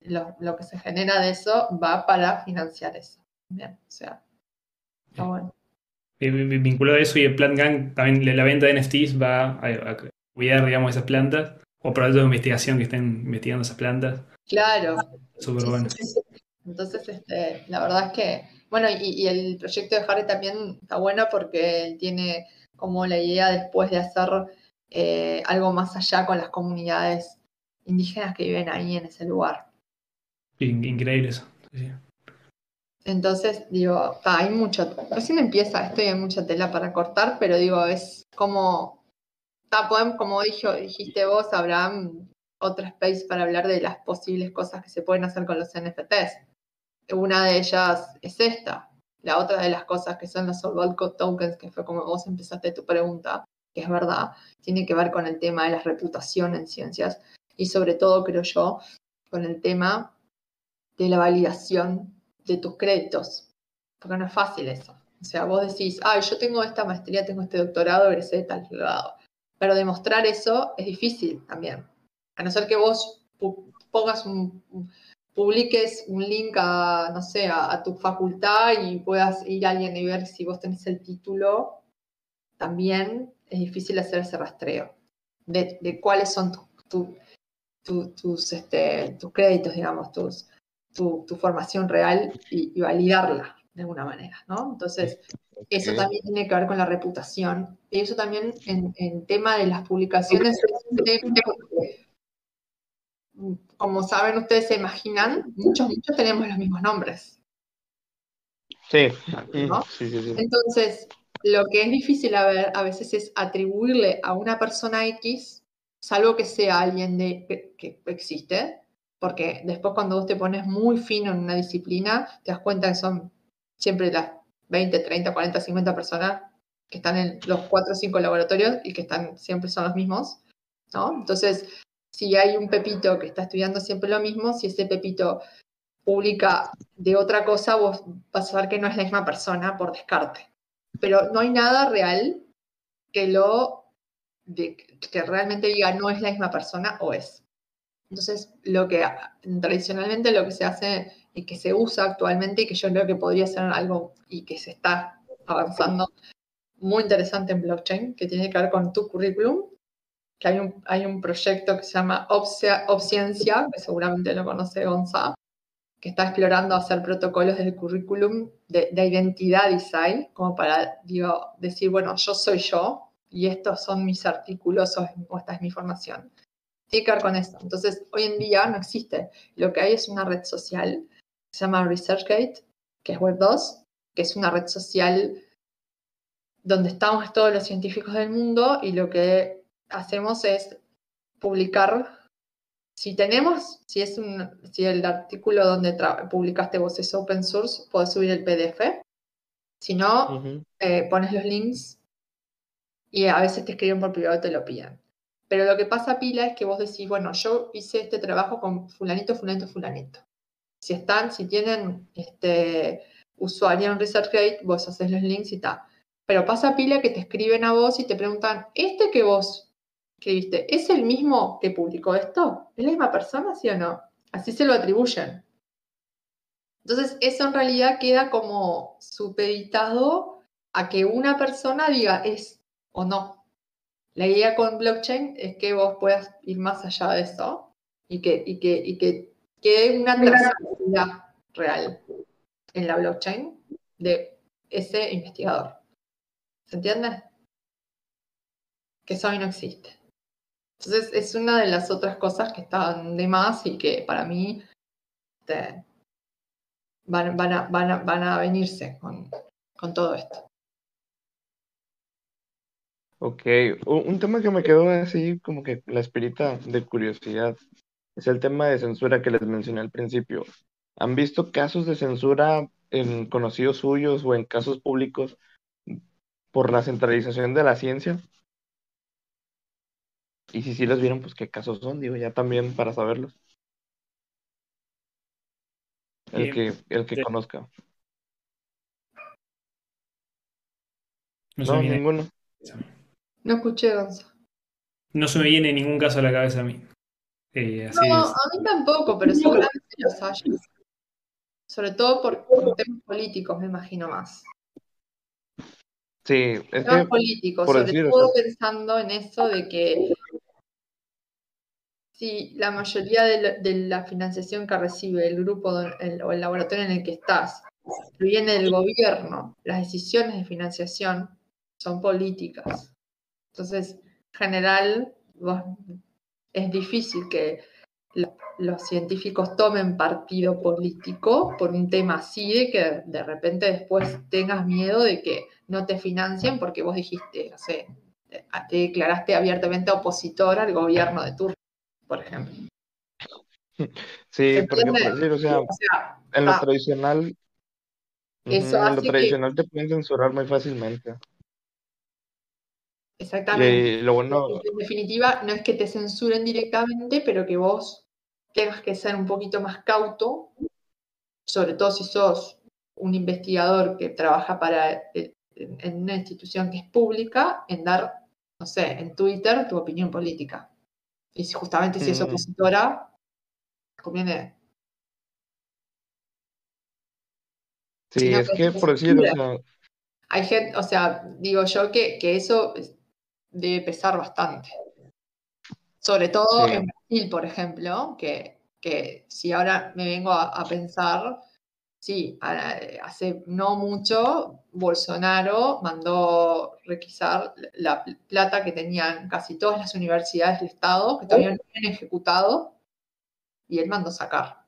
lo, lo que se genera de eso, va para financiar eso. Bien, o sea, está bueno. Vi- Vinculado a eso y el Plant Gang, también la- la venta de NFTs va a, a cuidar, digamos, esas plantas o proyectos de investigación que estén investigando esas plantas. Claro. Súper bueno. Entonces, este, la verdad es que, bueno, y, y el proyecto de Harry también está bueno porque él tiene como la idea después de hacer eh, algo más allá con las comunidades indígenas que viven ahí en ese lugar. In- Increíble eso. Sí, sí. Entonces, digo, ta, hay mucho, recién empieza esto y hay mucha tela para cortar, pero digo, es como, podemos, como dijo, dijiste vos, Abraham, otro space para hablar de las posibles cosas que se pueden hacer con los NFTs. Una de ellas es esta. La otra de las cosas que son los Code Tokens, que fue como vos empezaste tu pregunta, que es verdad, tiene que ver con el tema de la reputación en ciencias y sobre todo, creo yo, con el tema de la validación de tus créditos, porque no es fácil eso. O sea, vos decís, ay, yo tengo esta maestría, tengo este doctorado, egresé de tal lado. Pero demostrar eso es difícil también. A no ser que vos pongas un, publiques un link a, no sé, a, tu facultad y puedas ir a alguien y ver si vos tenés el título, también es difícil hacer ese rastreo de, cuáles son tu- tu- tu- tus, este, tus créditos, digamos, tu, formación real y validarla de alguna manera, ¿no? Entonces, eso también tiene que ver con la reputación. Y eso también en, en tema de las publicaciones es un tema porque, como saben ustedes, se imaginan, muchos, muchos tenemos los mismos nombres. Sí, ¿No? sí, sí, sí. Entonces, lo que es difícil a, ver, a veces es atribuirle a una persona X, salvo que sea alguien de, que, que existe, porque después cuando vos te pones muy fino en una disciplina, te das cuenta que son siempre las 20, 30, 40, 50 personas que están en los 4 o 5 laboratorios y que están siempre son los mismos, ¿no? Entonces, si hay un pepito que está estudiando siempre lo mismo, si ese pepito publica de otra cosa, vos vas a ver que no es la misma persona por descarte. Pero no hay nada real que lo de- que realmente diga no es la misma persona o es. Entonces, lo que tradicionalmente lo que se hace y que se usa actualmente y que yo creo que podría ser algo y que se está avanzando muy interesante en blockchain, que tiene que ver con tu currículum, que hay un, hay un proyecto que se llama Obciencia, que seguramente lo conoce Gonza, que está explorando hacer protocolos del currículum de, de identidad design, como para digo, decir, bueno, yo soy yo y estos son mis artículos o, esta es mi formación. Tiene que ver con esto. Entonces, hoy en día no existe. Lo que hay es una red social se llama ResearchGate, que es Web2, que es una red social donde estamos todos los científicos del mundo y lo que hacemos es publicar si tenemos, si es un, si el artículo donde publicaste vos es open source, podés subir el PDF. Si no, eh, pones los links y a veces te escriben por privado y te lo piden. Pero lo que pasa, Pila, es que vos decís, bueno, yo hice este trabajo con fulanito, fulanito, fulanito. Si están, si tienen este usuario en ResearchGate, vos haces los links y tal. Pero pasa pila que te escriben a vos y te preguntan, ¿este que vos escribiste es el mismo que publicó esto? ¿Es la misma persona, sí o no? Así se lo atribuyen. Entonces, eso en realidad queda como supeditado a que una persona diga es o no. La idea con blockchain es que vos puedas ir más allá de eso y que, y que, y que quede una trazabilidad real en la blockchain de ese investigador. ¿Se entiende? Que eso hoy no existe. Entonces es una de las otras cosas que están de más y que para mí este, van, van, a, van, a, van, a, venirse con, con todo esto. Ok, un tema que me quedó así como que la espirita de curiosidad es el tema de censura que les mencioné al principio. ¿Han visto casos de censura en conocidos suyos o en casos públicos por la centralización de la ciencia? Y si sí los vieron, pues qué casos son, digo, ya también para saberlos. El que, el que conozca. No, No, ninguno. No escuché, Gonzalo. No se me viene ningún caso a la cabeza a mí. Eh, así No, es. a mí tampoco, pero seguramente los hay. Sobre todo por, por temas políticos, me imagino más. Sí, es Temas que, políticos, por sobre todo pensando en eso de que si la mayoría de la, de la financiación que recibe el grupo don- el- o el laboratorio en el que estás viene del gobierno, las decisiones de financiación son políticas. Entonces, en general, vos- es difícil que lo- los científicos tomen partido político por un tema así de que de repente después tengas miedo de que no te financien porque vos dijiste, no sé, te te declaraste abiertamente opositor al gobierno de turno, por ejemplo. sí, ¿Se porque por decir, o sea, O sea, en lo ah, tradicional, Eso en lo que- tradicional te pueden censurar muy fácilmente. Exactamente. Lo bueno, En definitiva, no es que te censuren directamente, pero que vos tengas que ser un poquito más cauto, sobre todo si sos un investigador que trabaja para eh, en una institución que es pública, en dar, no sé, en Twitter tu opinión política. Y si justamente si es Mm. opositora, conviene. sí, si no, es que por decir, o sea, Hay gente, o sea, digo yo que, que eso es- debe pesar bastante. Sobre todo Sí. en Brasil, por ejemplo, que, que si ahora me vengo a, a pensar, sí, a- hace no mucho Bolsonaro mandó requisar la pl- plata que tenían casi todas las universidades del Estado, que todavía no habían ejecutado, y él mandó sacar,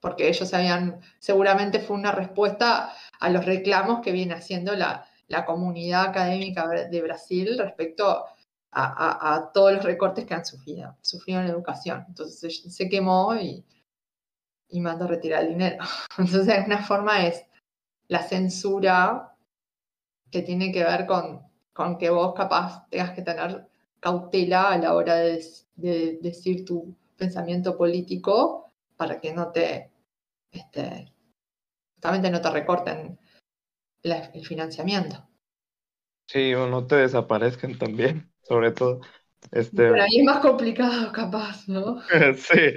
porque ellos habían, seguramente fue una respuesta a los reclamos que viene haciendo la, la comunidad académica de Brasil respecto a, a- a todos los recortes que han sufrido, sufrido en la educación. Entonces se, quemó y, y mandó retirar el dinero. Entonces, de alguna forma es la censura que tiene que ver con, con que vos capaz tengas que tener cautela a la hora de decir tu pensamiento político para que no te, este, justamente no te recorten la- el financiamiento. sí, o no te desaparezcan también, sobre todo. Este, Pero ahí es más complicado, capaz, ¿no? sí.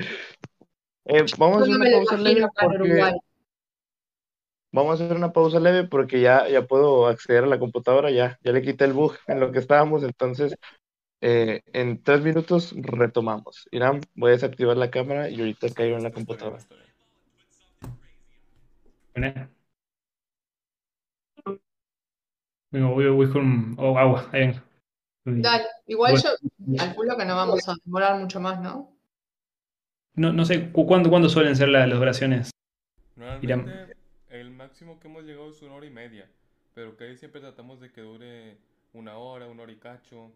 Eh, vamos a no una me pausa leve porque vamos a hacer una pausa leve porque ya, ya puedo acceder a la computadora, ya, ya le quité el bug en lo que estábamos, entonces eh, en tres minutos retomamos. Irán, voy a desactivar la cámara y ahorita caigo en la computadora. Bueno. Vengo, voy, voy con oh, agua. Ahí vengo. Dale, igual Bueno. yo calculo que no vamos a demorar mucho más, ¿no? No, no sé, ¿cu- ¿cuándo, cuándo suelen ser la- las duraciones? Normalmente el máximo que hemos llegado es una hora y media, pero que ahí siempre tratamos de que dure una hora, una hora y cacho,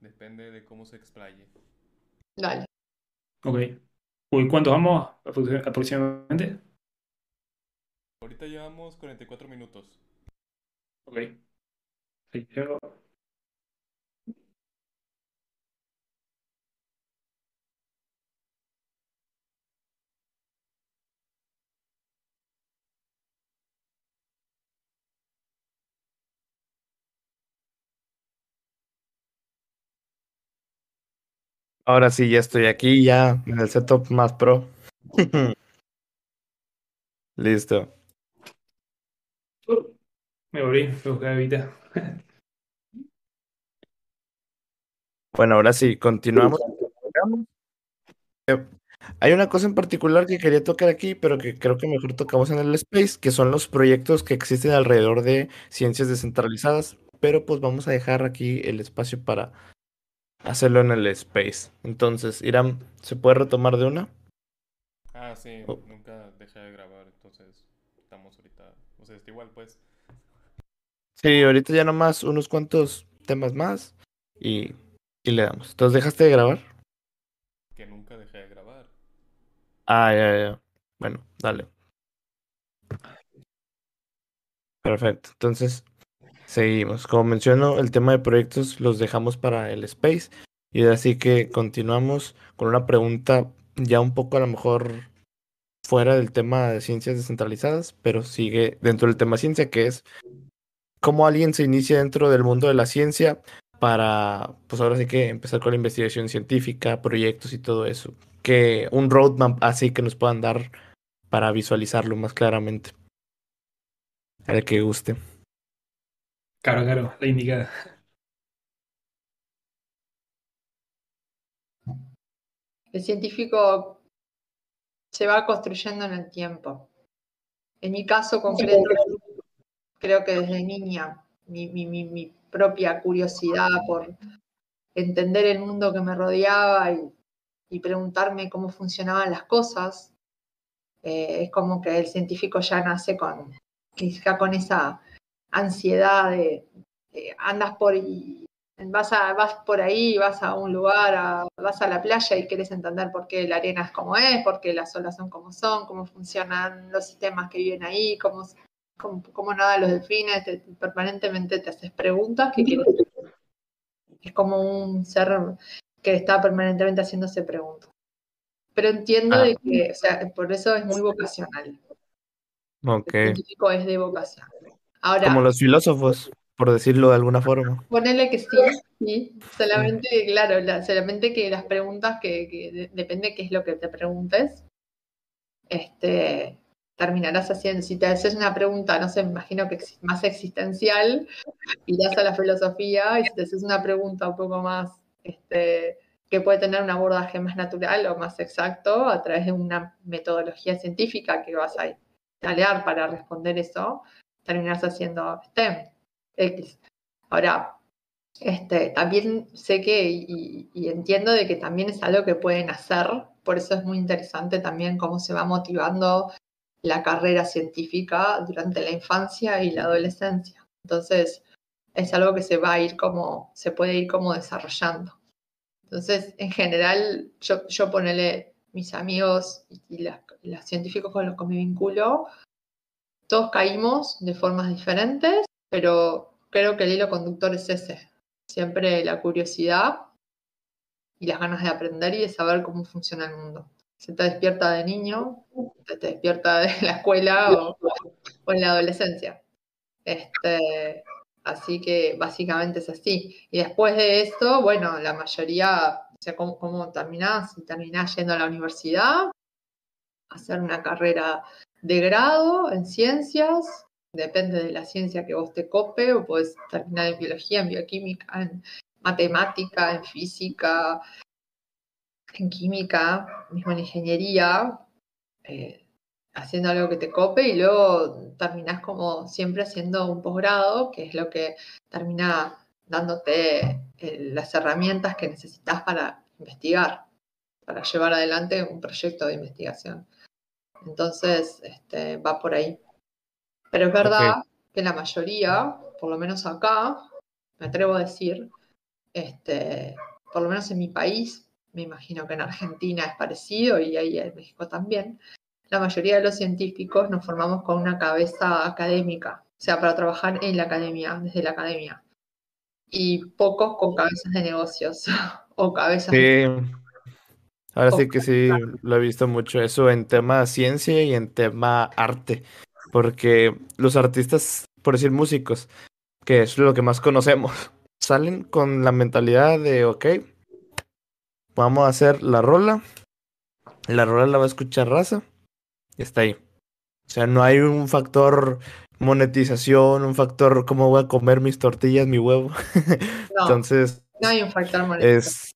depende de cómo se explaye. Dale. Ok. Uy, ¿cuántos vamos aproxi- aproximadamente? Ahorita llevamos 44 minutos. Ok. Ahora sí, ya estoy aquí, ya en el setup más pro. Listo. Me morí, tengo que evitar. Bueno, ahora sí, continuamos. Hay una cosa en particular que quería tocar aquí, pero que creo que mejor tocamos en el Space, que son los proyectos que existen alrededor de ciencias descentralizadas. Pero pues vamos a dejar aquí el espacio para hacerlo en el Space. Entonces, Irán, ¿se puede retomar de una? Ah, sí, Oh. nunca dejé de grabar, entonces estamos ahorita. O sea, está igual, pues. Sí, ahorita ya nomás unos cuantos temas más y, y le damos. Entonces, ¿dejaste de grabar? Que nunca dejé de grabar. Ah, ya, ya. Bueno, dale. Perfecto. Entonces, seguimos. Como menciono, el tema de proyectos los dejamos para el Space. Y así que continuamos con una pregunta ya un poco a lo mejor fuera del tema de ciencias descentralizadas, pero sigue dentro del tema ciencia, que es cómo alguien se inicia dentro del mundo de la ciencia para, pues ahora sí que empezar con la investigación científica, proyectos y todo eso. Que un roadmap así que nos puedan dar para visualizarlo más claramente. El que guste. Claro, claro, la indicada. El científico se va construyendo en el tiempo. En mi caso concreto, creo que desde niña, mi, propia curiosidad por entender el mundo que me rodeaba y, preguntarme cómo funcionaban las cosas, eh, es como que el científico ya nace con, ya con esa ansiedad de, andas por y vas, vas por ahí, vas a un lugar, a- vas a la playa y quieres entender por qué la arena es como es, por qué las olas son como son, cómo funcionan los sistemas que viven ahí, cómo, cómo, cómo nadan los delfines, te- permanentemente te haces preguntas que quieres es como un ser que está permanentemente haciéndose preguntas. Pero entiendo Ah. de que, o sea, por eso es muy vocacional. Ok. El científico es de vocación. Ahora, Como los filósofos, por decirlo de alguna forma. Ponele que sí, sí. Solamente, claro, la- solamente que las preguntas que, que de- depende qué es lo que te preguntes, este, terminarás haciendo. Si te haces una pregunta, no sé, me imagino que más existencial, irás a la filosofía, y si te haces una pregunta un poco más, este, que puede tener un abordaje más natural o más exacto, a través de una metodología científica que vas a talear para responder eso, terminarás haciendo STEM, X. Ahora, este, también sé que y, y entiendo de que también es algo que pueden hacer, por eso es muy interesante también cómo se va motivando la carrera científica durante la infancia y la adolescencia. Entonces, es algo que se va a ir como, se puede ir como desarrollando. Entonces, en general, yo, yo ponele mis amigos y las- los científicos con los que me vinculo, todos caímos de formas diferentes, pero creo que el hilo conductor es ese. Siempre la curiosidad y las ganas de aprender y de saber cómo funciona el mundo. Se te despierta de niño, te, te despierta de la escuela o, o en la adolescencia. Este, así que básicamente es así. Y después de esto, bueno, la mayoría, o sea, ¿cómo, cómo terminás? Si terminás yendo a la universidad, hacer una carrera de grado en ciencias, depende de la ciencia que vos te cope, o podés terminar en biología, en bioquímica, en matemática, en física, en química, mismo en ingeniería, eh, haciendo algo que te cope y luego terminás como siempre haciendo un posgrado, que es lo que termina dándote eh, las herramientas que necesitas para investigar, para llevar adelante un proyecto de investigación. Entonces, este, va por ahí. Pero es verdad que la mayoría, por lo menos acá, me atrevo a decir, este, por lo menos en mi país, me imagino que en Argentina es parecido y ahí en México también, la mayoría de los científicos nos formamos con una cabeza académica, o sea, para trabajar en la academia, desde la academia. Y pocos con cabezas de negocios o cabezas de... Sí. Ahora sí que sí, lo he visto mucho eso en tema ciencia y en tema arte. Porque los artistas, por decir músicos, que es lo que más conocemos, salen con la mentalidad de, ok, vamos a hacer la rola. La rola la va a escuchar raza. Y está ahí. O sea, no hay un factor monetización, un factor cómo voy a comer mis tortillas, mi huevo. No, Entonces, no hay un factor es.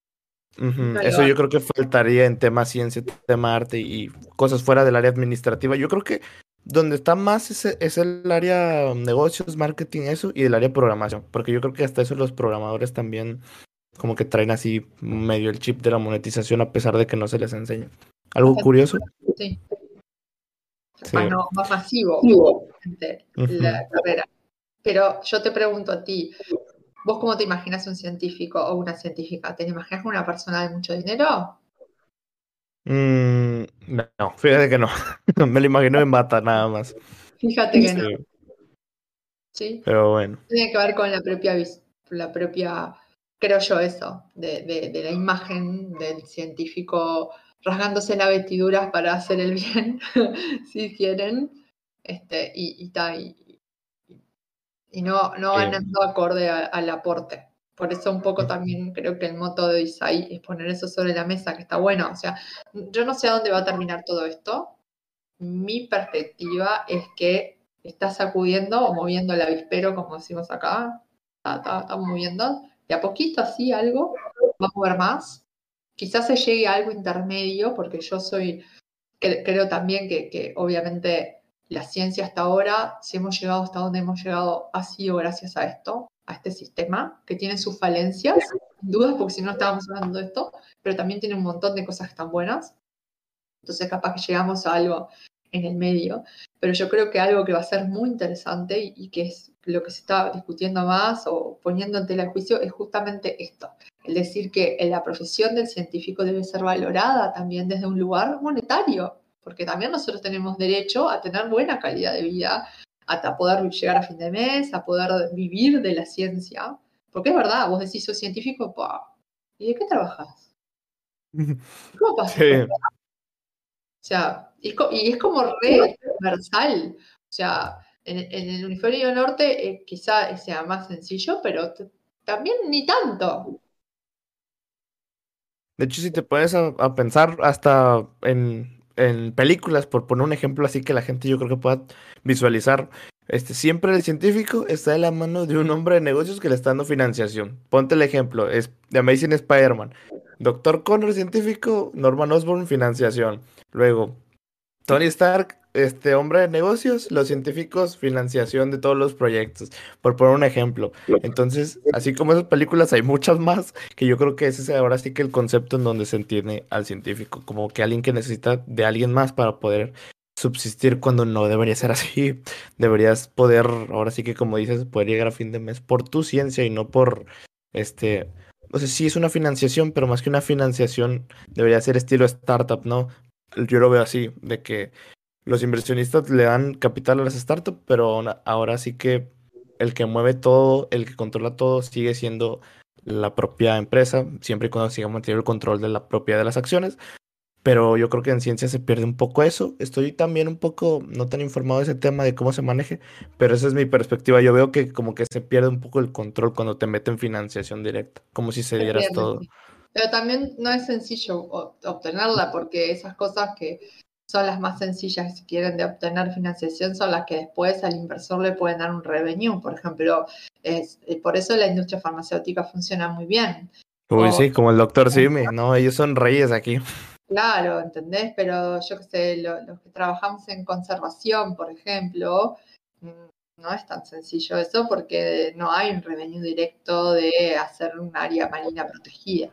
No, Eso yo creo que faltaría en tema ciencia, tema arte y cosas fuera del área administrativa. Yo creo que donde está más es, es el área negocios, marketing, eso, y el área programación. Porque yo creo que hasta eso los programadores también como que traen así medio el chip de la monetización a pesar de que no se les enseña. Algo curioso. Sí. Sí. Más, no- más masivo obviamente, la carrera. Pero yo te pregunto a ti, ¿vos cómo te imaginas un científico o una científica? ¿Te imaginas como una persona de mucho dinero? Mm, no, fíjate que no. Me lo imagino en bata nada más. Fíjate que no, Sí, pero bueno. Tiene que ver con la propia, la propia creo yo eso, de, de- de la imagen del científico rasgándose las vestiduras para hacer el bien, si quieren, este, y, y, y, y no, no Sí. ganando acorde a- al aporte. Por eso un poco también creo que el moto de Isai es poner eso sobre la mesa, que está bueno. O sea, yo no sé a dónde va a terminar todo esto. Mi perspectiva es que está sacudiendo o moviendo el avispero, como decimos acá. Está, está- está moviendo. De a poquito así algo, va a mover más. Quizás se llegue a algo intermedio, porque yo soy, cre- creo también que, que obviamente la ciencia hasta ahora, si hemos llegado hasta donde hemos llegado, ha sido gracias a esto, a este sistema, que tiene sus falencias, sin dudas, porque si no estábamos hablando de esto, pero también tiene un montón de cosas que están buenas. Entonces capaz que llegamos a algo en el medio, pero yo creo que algo que va a ser muy interesante y, y que es lo que se está discutiendo más o poniendo en tela de juicio es justamente esto, el decir que la profesión del científico debe ser valorada también desde un lugar monetario, porque también nosotros tenemos derecho a tener buena calidad de vida, hasta poder llegar a fin de mes, a poder vivir de la ciencia, porque es verdad, vos decís, soy científico, pa, ¿y de qué trabajas? ¿Cómo pasa? Sí. O sea, y es como re transversal. O sea, en, en el hemisferio norte eh, quizá sea más sencillo, pero también ni tanto. De hecho, si te pones a pensar hasta en, en películas, por poner un ejemplo así que la gente yo creo que pueda visualizar, este, siempre el científico está de la mano de un hombre de negocios que le está dando financiación. Ponte el ejemplo, es de Amazing Spider-Man. Doctor Connor, científico, Norman Osborn, financiación. Luego, Tony Stark, este hombre de negocios, los científicos, financiación de todos los proyectos, por poner un ejemplo. Entonces, así como esas películas, hay muchas más que yo creo que ese es ahora sí que el concepto en donde se entiende al científico, como que alguien que necesita de alguien más para poder subsistir cuando no debería ser así. Deberías poder, ahora sí que como dices, poder llegar a fin de mes por tu ciencia y no por este. O sea, sí es una financiación, pero más que una financiación, debería ser estilo startup, ¿no? Yo lo veo así, de que los inversionistas le dan capital a las startups, pero ahora- sí que el que mueve todo, el que controla todo, sigue siendo la propia empresa, siempre y cuando siga manteniendo el control de la propiedad de las acciones. Pero yo creo que en ciencia se pierde un poco eso. Estoy también un poco no tan informado de ese tema de cómo se maneje, pero esa es mi perspectiva. Yo veo que como que se pierde un poco el control cuando te meten financiación directa, como si se dieras todo. Pero también no es sencillo obtenerla porque esas cosas que son las más sencillas, si quieren, de obtener financiación son las que después al inversor le pueden dar un revenue. Por ejemplo, es, eh, por eso la industria farmacéutica funciona muy bien. Uy, O- sí, como el doctor Simi, no, ellos son reyes aquí. Claro, ¿entendés? Pero yo qué sé, lo- los que trabajamos en conservación, por ejemplo, mm, no es tan sencillo eso porque no hay un revenue directo de hacer un área marina protegida.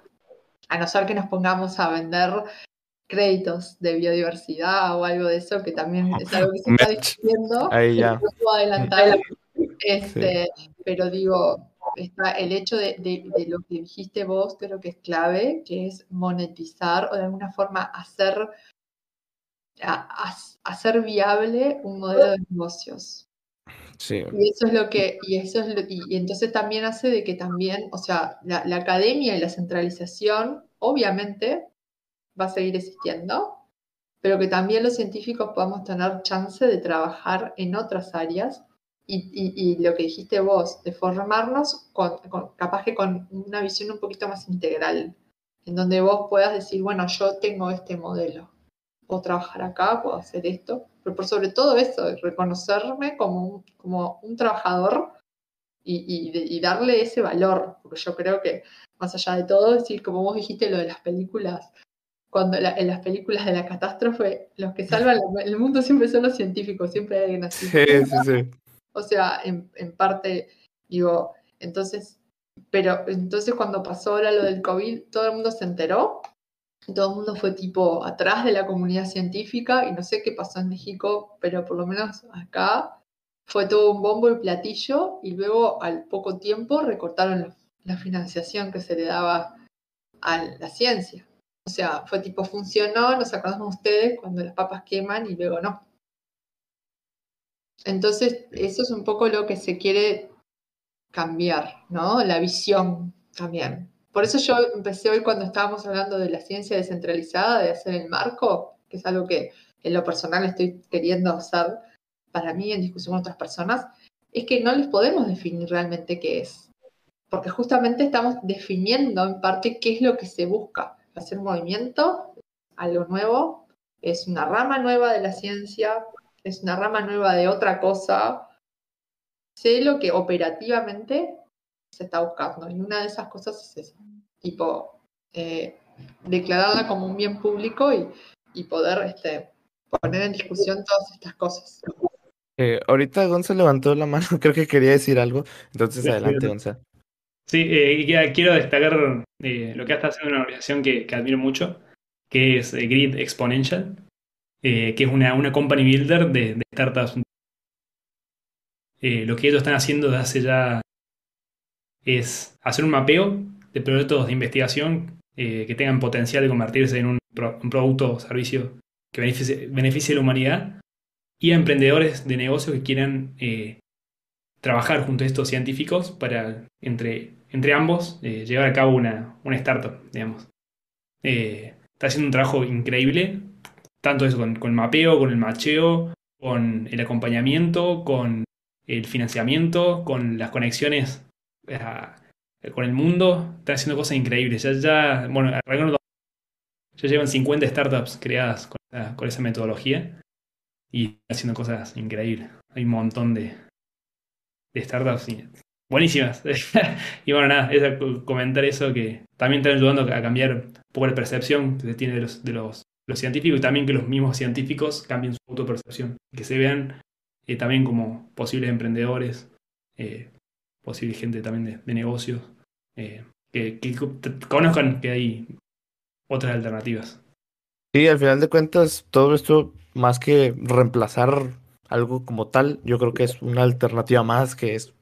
A no ser que nos pongamos a vender créditos de biodiversidad o algo de eso, que también es algo que se está discutiendo. Ahí ya. No puedo adelantar. Este, Pero digo, está el hecho de, de- de lo que dijiste vos, creo que es clave, que es monetizar o de alguna forma hacer, a- a- hacer viable un modelo de negocios. Sí. Y eso es lo que, y eso es lo- y, y entonces también hace de que también, o sea, la, la academia y la centralización, obviamente, va a seguir existiendo, pero que también los científicos podamos tener chance de trabajar en otras áreas. Y, y- y lo que dijiste vos, de formarnos con, con- capaz que con una visión un poquito más integral en donde vos puedas decir, bueno, yo tengo este modelo, puedo trabajar acá, puedo hacer esto, pero por sobre todo eso, reconocerme como un, como un trabajador y, darle ese valor, porque yo creo que más allá de todo, decir, como vos dijiste lo de las películas, cuando en las películas de la catástrofe, los que salvan el mundo siempre son los científicos, siempre hay alguien así. Sí, sí, sí. O sea, en, en parte, digo, entonces, pero entonces cuando pasó ahora lo del COVID, todo el mundo se enteró, todo el mundo fue tipo atrás de la comunidad científica y no sé qué pasó en México, pero por lo menos acá fue todo un bombo y platillo y luego al poco tiempo recortaron la financiación que se le daba a la ciencia. O sea, fue tipo, funcionó, nos acordamos ustedes cuando las papas queman y luego no. Entonces, eso es un poco lo que se quiere cambiar, ¿no? La visión también. Por eso yo empecé hoy cuando estábamos hablando de la ciencia descentralizada, de hacer el marco, que es algo que en lo personal estoy queriendo hacer para mí en discusión con otras personas, es que no les podemos definir realmente qué es. Porque justamente estamos definiendo en parte qué es lo que se busca. Hacer movimiento, algo nuevo, es una rama nueva de la ciencia, es una rama nueva de otra cosa. Sé lo que operativamente se está buscando. Y una de esas cosas es eso. Tipo, eh, declararla como un bien público y, y poder este, poner en discusión todas estas cosas. Eh, ahorita Gonza levantó la mano, creo que quería decir algo. Entonces, adelante, Gonza. Sí, eh, quiero destacar eh, lo que está haciendo una organización que, admiro mucho, que es Grid Exponential, que es una, una company builder de, startups. lo que ellos están haciendo desde hace ya es hacer un mapeo de proyectos de investigación que tengan potencial de convertirse en un, producto o servicio que beneficie a la humanidad y a emprendedores de negocios que quieran eh, trabajar junto a estos científicos para, entre, entre ambos, eh, llevar a cabo una, startup, digamos. Eh, está haciendo un trabajo increíble, tanto eso con, el mapeo, con el macheo, con el acompañamiento, con el financiamiento, con las conexiones con el mundo. Está haciendo cosas increíbles. Ya, ya bueno, ya llevan 50 startups creadas con, esa metodología y haciendo cosas increíbles. Hay un montón de, de startups buenísimas. y bueno, nada, es comentar eso que también están ayudando a cambiar un poco la percepción que se tiene de los, de los, científicos y también que los mismos científicos cambien su autopercepción, que se vean eh, también como posibles emprendedores, eh, posible gente también de, negocios, eh, que, que conozcan que hay otras alternativas. Sí, al final de cuentas, todo esto más que reemplazar algo como tal, yo creo que es una alternativa más que es,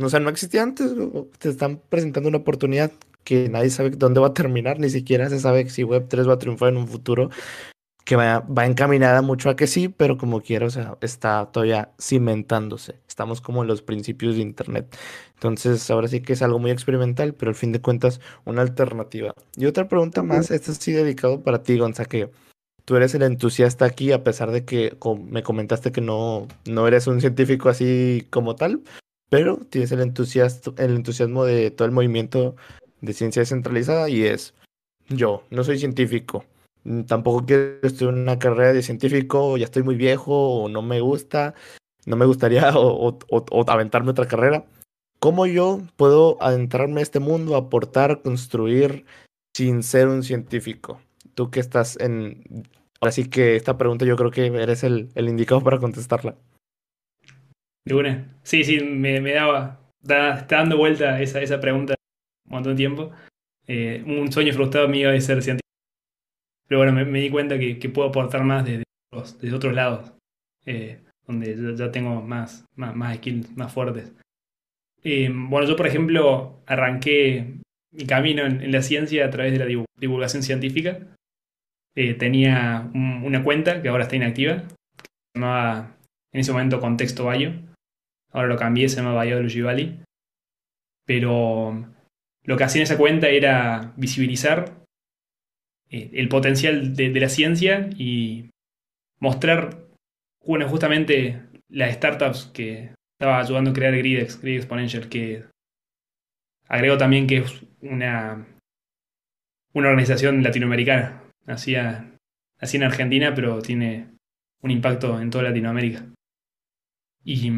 o sea, no existía antes, te están presentando una oportunidad que nadie sabe dónde va a terminar, ni siquiera se sabe si Web3 va a triunfar en un futuro, que va, va encaminada mucho a que sí, pero como quiera, o sea, está todavía cimentándose. Estamos como en los principios de Internet. Entonces, ahora sí que es algo muy experimental, pero al fin de cuentas, una alternativa. Y otra pregunta más, esto sí dedicado para ti, Gonza, que tú eres el entusiasta aquí, a pesar de que me comentaste que no, no eres un científico así como tal, pero tienes el, entusiasmo, el entusiasmo de todo el movimiento de ciencia descentralizada y es, yo no soy científico, mm, tampoco quiero estudiar una carrera de científico, ya estoy muy viejo o no me gusta, no me gustaría o, aventarme otra carrera. ¿Cómo yo puedo adentrarme a este mundo, aportar, construir sin ser un científico? Tú que estás en Así que esta pregunta yo creo que eres el, indicado para contestarla. De. Sí, sí, me, daba. Está, dando vuelta esa, esa pregunta un montón de tiempo. Eh, un sueño frustrado mío de ser científico. Pero bueno, me, di cuenta que, puedo aportar más desde, otros lados. Eh, donde ya, tengo más, más, skills más fuertes. Eh, bueno, yo por ejemplo arranqué mi camino en, la ciencia a través de la divulgación científica. Tenía una cuenta que ahora está inactiva, se llamaba en ese momento Contexto Bayo. Ahora lo cambié, se llama Biology Valley. Pero lo que hacía en esa cuenta era visibilizar eh, el potencial de, la ciencia y mostrar justamente las startups que estaba ayudando a crear Gridex, Grid Exponential, que agrego también que es una una organización latinoamericana. Así en Argentina, pero tiene un impacto en toda Latinoamérica. Y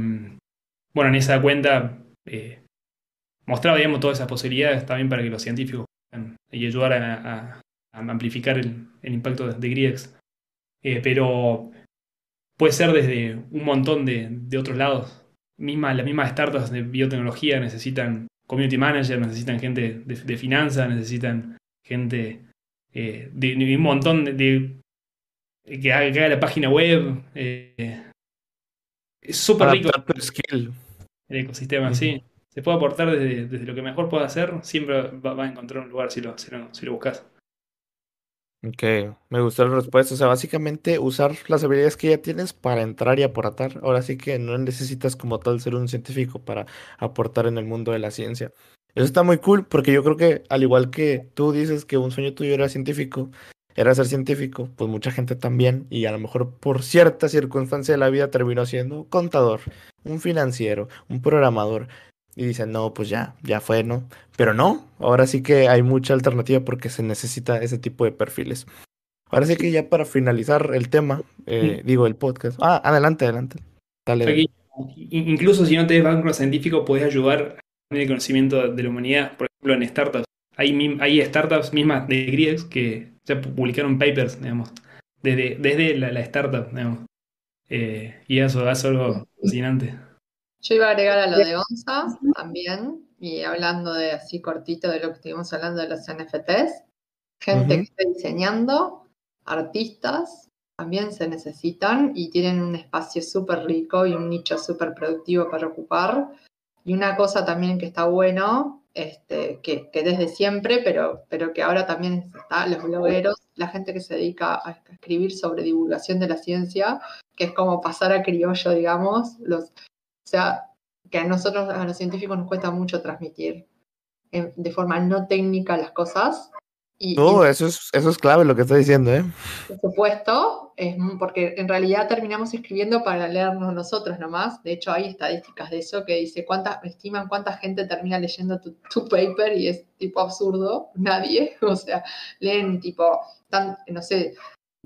bueno, en esa cuenta eh, mostraba, digamos, todas esas posibilidades también para que los científicos y ayudar a, amplificar el, impacto de, GRIEX. Eh, pero puede ser desde un montón de, otros lados. Las mismas startups de biotecnología necesitan community manager, necesitan gente de, finanzas, necesitan gente eh, de, un montón de, que, haga, la página web. Eh, es súper rico el ecosistema, sí. Se puede aportar desde, lo que mejor pueda hacer, siempre va, a encontrar un lugar si lo, si lo, si lo buscas. Ok, me gustó la respuesta. O sea, básicamente usar las habilidades que ya tienes para entrar y aportar. Ahora sí que no necesitas como tal ser un científico para aportar en el mundo de la ciencia. Eso está muy cool porque yo creo que al igual que tú dices que un sueño tuyo era científico, era ser científico, pues mucha gente también y a lo mejor por cierta circunstancia de la vida terminó siendo contador, un financiero, un programador y dicen, no, pues ya, ya fue, ¿no? Pero no, ahora sí que hay mucha alternativa porque se necesita ese tipo de perfiles. Ahora sí que ya para finalizar el tema, eh, digo el podcast. Ah, adelante, adelante. Dale. incluso si no te background científico, puedes ayudar a el conocimiento de la humanidad, por ejemplo, en startups. Hay, hay startups mismas de GRIEX que ya publicaron papers, digamos, desde, desde la, startup, digamos. Eh, y eso es algo fascinante. Yo iba a agregar a lo de ONSA también, y hablando de así cortito de lo que estuvimos hablando de los NFTs, gente que está diseñando, artistas, también se necesitan y tienen un espacio súper rico y un nicho súper productivo para ocupar. Y una cosa también que está bueno, este, que, que, desde siempre, pero, pero que ahora también está, los blogueros, la gente que se dedica a escribir sobre divulgación de la ciencia, que es como pasar a criollo, digamos, los, o sea, que a nosotros, a los científicos, nos cuesta mucho transmitir eh, de forma no técnica las cosas. Y, no, eso, es, eso es clave lo que está diciendo, ¿eh? Por supuesto, es porque en realidad terminamos escribiendo para leernos nosotros nomás. De hecho, hay estadísticas de eso que dice cuánta, estiman cuánta gente termina leyendo tu, tu paper y es tipo absurdo. Nadie. O sea, leen tipo, tan, no sé,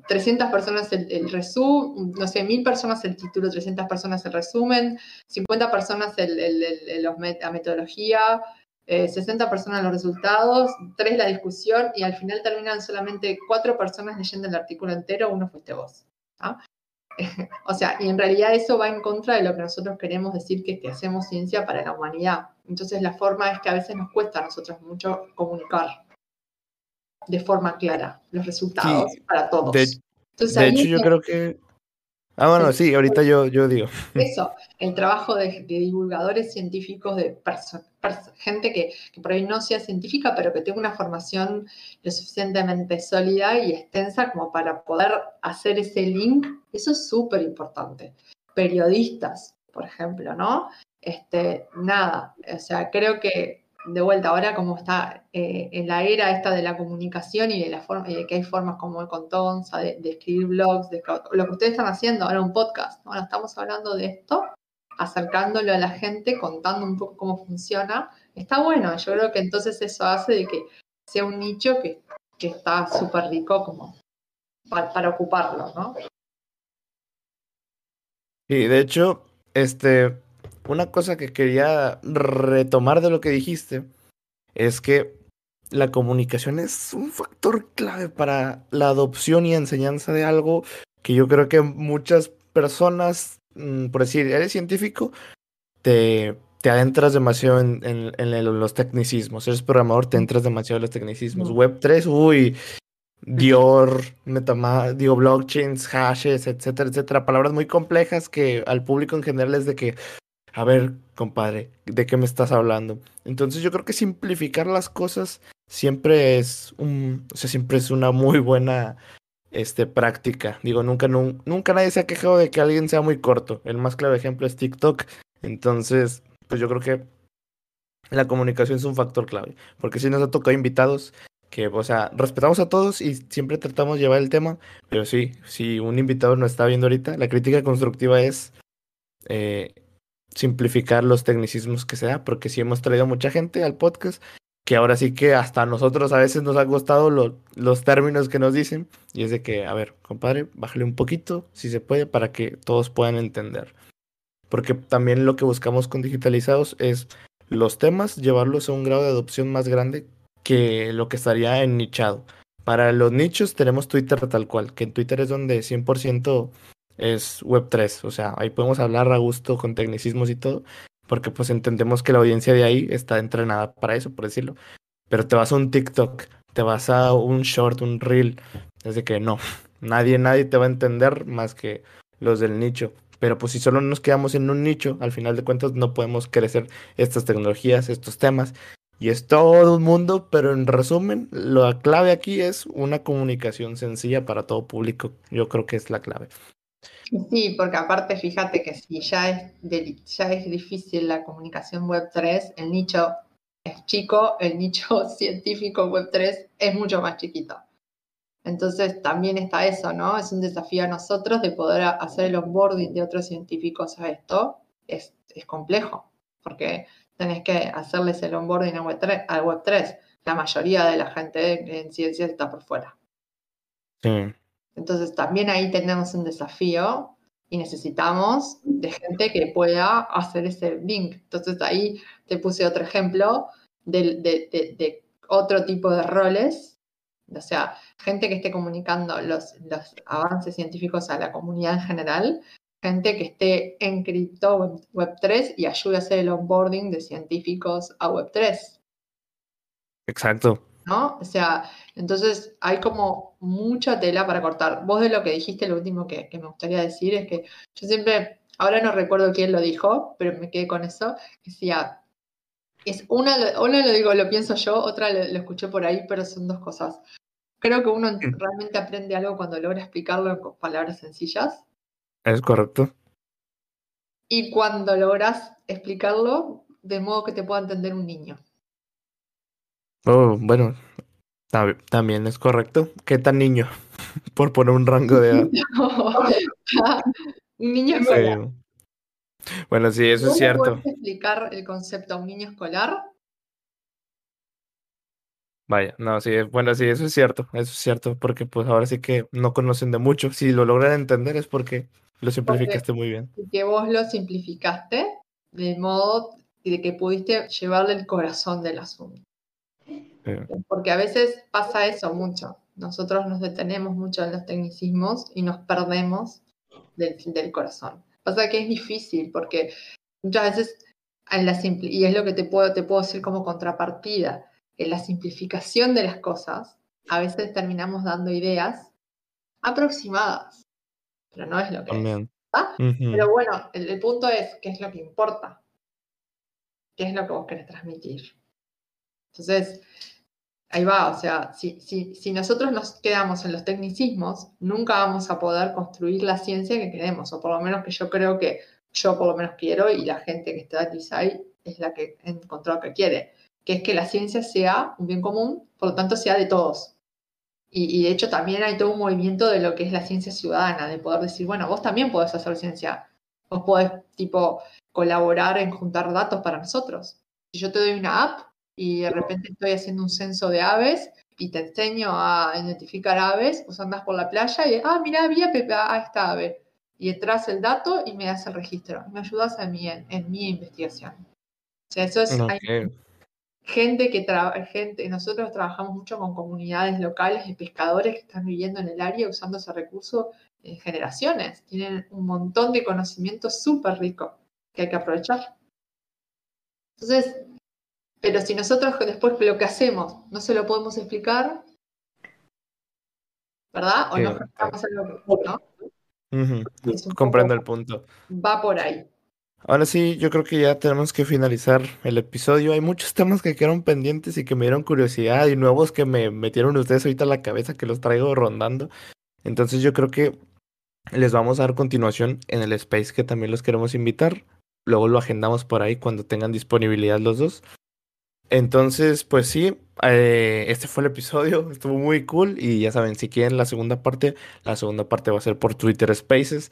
300 personas el, resumen, no sé, 1000 personas el título, 300 personas el resumen, 50 personas el, la metodología, 60 eh, personas los resultados, 3 la discusión y al final terminan solamente 4 personas leyendo el artículo entero, uno fuiste vos. o sea, y en realidad eso va en contra de lo que nosotros queremos decir que, que hacemos ciencia para la humanidad. Entonces la forma es que a veces nos cuesta a nosotros mucho comunicar de forma clara los resultados para todos. De, hecho, yo creo que... Ah, bueno, sí, ahorita yo, yo digo. Eso, el trabajo de, divulgadores científicos, de gente que, que, por ahí no sea científica, pero que tenga una formación lo suficientemente sólida y extensa como para poder hacer ese link, eso es súper importante. Periodistas, por ejemplo, ¿no? Este, nada, o sea, creo que de vuelta, ahora como está eh, en la era esta de la comunicación y de la forma, de que hay formas como el Contonza, de, de, escribir blogs, de lo que ustedes están haciendo, ahora un podcast, ahora estamos hablando de esto, acercándolo a la gente, contando un poco cómo funciona, está bueno, yo creo que entonces eso hace de que sea un nicho que, que está súper rico como para, para ocuparlo, ¿no? Sí, de hecho, este, una cosa que quería retomar de lo que dijiste es que la comunicación es un factor clave para la adopción y enseñanza de algo que yo creo que muchas personas, mm, por decir, eres científico, te, te adentras demasiado en, los tecnicismos. Eres programador, te entras demasiado en los tecnicismos. Web 3, uy, Dior, Metamask, digo, blockchains, hashes, etcétera, etcétera. Palabras muy complejas que al público en general es de que, a ver, compadre, ¿de qué me estás hablando? Entonces yo creo que simplificar las cosas siempre es un, o sea, siempre es una muy buena este, práctica. Digo, nunca, nunca nadie se ha quejado de que alguien sea muy corto. El más claro ejemplo es TikTok. Entonces, pues yo creo que la comunicación es un factor clave. Porque si nos ha tocado invitados que, o sea, respetamos a todos y siempre tratamos de llevar el tema. Pero sí, si un invitado no está viendo ahorita, la crítica constructiva es eh, simplificar los tecnicismos que sea, porque si hemos traído mucha gente al podcast que ahora sí que hasta a nosotros a veces nos han gustado los términos que nos dicen y es de que, a ver, compadre, bájale un poquito, si se puede, para que todos puedan entender. Porque también lo que buscamos con digitalizados es los temas, llevarlos a un grado de adopción más grande que lo que estaría en nichado. Para los nichos tenemos Twitter tal cual, que en Twitter es donde 100% es Web3, o sea, ahí podemos hablar a gusto con tecnicismos y todo, porque pues entendemos que la audiencia de ahí está entrenada para eso, por decirlo. Pero te vas a un TikTok, te vas a un short, un reel, es de que no, nadie, nadie te va a entender más que los del nicho. Pero pues si solo nos quedamos en un nicho, al final de cuentas no podemos crecer estas tecnologías, estos temas. Y es todo un mundo, pero en resumen, la clave aquí es una comunicación sencilla para todo público. Yo creo que es la clave. Sí, porque aparte fíjate que si ya es, ya es difícil la comunicación web 3, el nicho es chico, el nicho científico web 3 es mucho más chiquito. Entonces también está eso, ¿no? Es un desafío a nosotros de poder hacer el onboarding de otros científicos a esto. Es, es complejo, porque tenés que hacerles el onboarding a web 3, al web 3. La mayoría de la gente en ciencias está por fuera. Sí. Entonces también ahí tenemos un desafío y necesitamos de gente que pueda hacer ese link. Entonces ahí te puse otro ejemplo de, otro tipo de roles, o sea, gente que esté comunicando los, los, avances científicos a la comunidad en general, gente que esté en cripto web, 3 y ayude a hacer el onboarding de científicos a Web 3. Exacto. ¿No? O sea, entonces hay como mucha tela para cortar. Vos de lo que dijiste, lo último que, me gustaría decir es que yo siempre, ahora no recuerdo quién lo dijo, pero me quedé con eso, decía, es una, una lo digo, lo pienso yo, otra lo, escuché por ahí, pero son dos cosas. Creo que uno realmente aprende algo cuando logra explicarlo con palabras sencillas. Es correcto. Y cuando logras explicarlo de modo que te pueda entender un niño. Oh, bueno, también es correcto. ¿Qué tan niño? Por poner un rango de edad. un niño escolar. Bueno, sí, eso es cierto. ¿Puedes explicar el concepto a un niño escolar? Vaya, no, sí, bueno, sí, eso es cierto, eso es cierto, porque pues ahora sí que no conocen de mucho. Si lo logran entender es porque lo simplificaste muy bien. Que vos lo simplificaste de modo de que pudiste llevarle el corazón del asunto. Porque a veces pasa eso mucho. Nosotros nos detenemos mucho en los tecnicismos y nos perdemos del, del corazón. Pasa que es difícil porque muchas veces, en la y es lo que te puedo, te puedo decir como contrapartida, en la simplificación de las cosas, a veces terminamos dando ideas aproximadas, pero no es lo que es. Pero bueno, el, el punto es qué es lo que importa, qué es lo que vos querés transmitir. Entonces, ahí va, o sea, si, si, si, nosotros nos quedamos en los tecnicismos, nunca vamos a poder construir la ciencia que queremos, o por lo menos que yo creo que yo por lo menos quiero y la gente que está Design es la que encontró que quiere, que es que la ciencia sea un bien común, por lo tanto sea de todos. Y, y, de hecho también hay todo un movimiento de lo que es la ciencia ciudadana, de poder decir, bueno, vos también podés hacer ciencia, vos podés tipo colaborar en juntar datos para nosotros. Si yo te doy una app, y de repente estoy haciendo un censo de aves y te enseño a identificar aves, pues andas por la playa y, ah, mira, había a esta ave. Y entras el dato y me das el registro. Me ayudas a mí en, mi investigación. O sea, eso es... gente que trabaja, gente, nosotros trabajamos mucho con comunidades locales de pescadores que están viviendo en el área usando ese recurso en generaciones. Tienen un montón de conocimiento súper rico que hay que aprovechar. Entonces, pero si nosotros después lo que hacemos no se lo podemos explicar, ¿verdad? O no ¿no? Comprendo el punto. Va por ahí. Ahora sí, yo creo que ya tenemos que finalizar el episodio. Hay muchos temas que quedaron pendientes y que me dieron curiosidad y nuevos que me metieron ustedes ahorita a la cabeza que los traigo rondando. Entonces yo creo que les vamos a dar continuación en el space que también los queremos invitar. Luego lo agendamos por ahí cuando tengan disponibilidad los dos. Entonces, pues sí, eh, este fue el episodio, estuvo muy cool y ya saben, si quieren la segunda parte, la segunda parte va a ser por Twitter Spaces,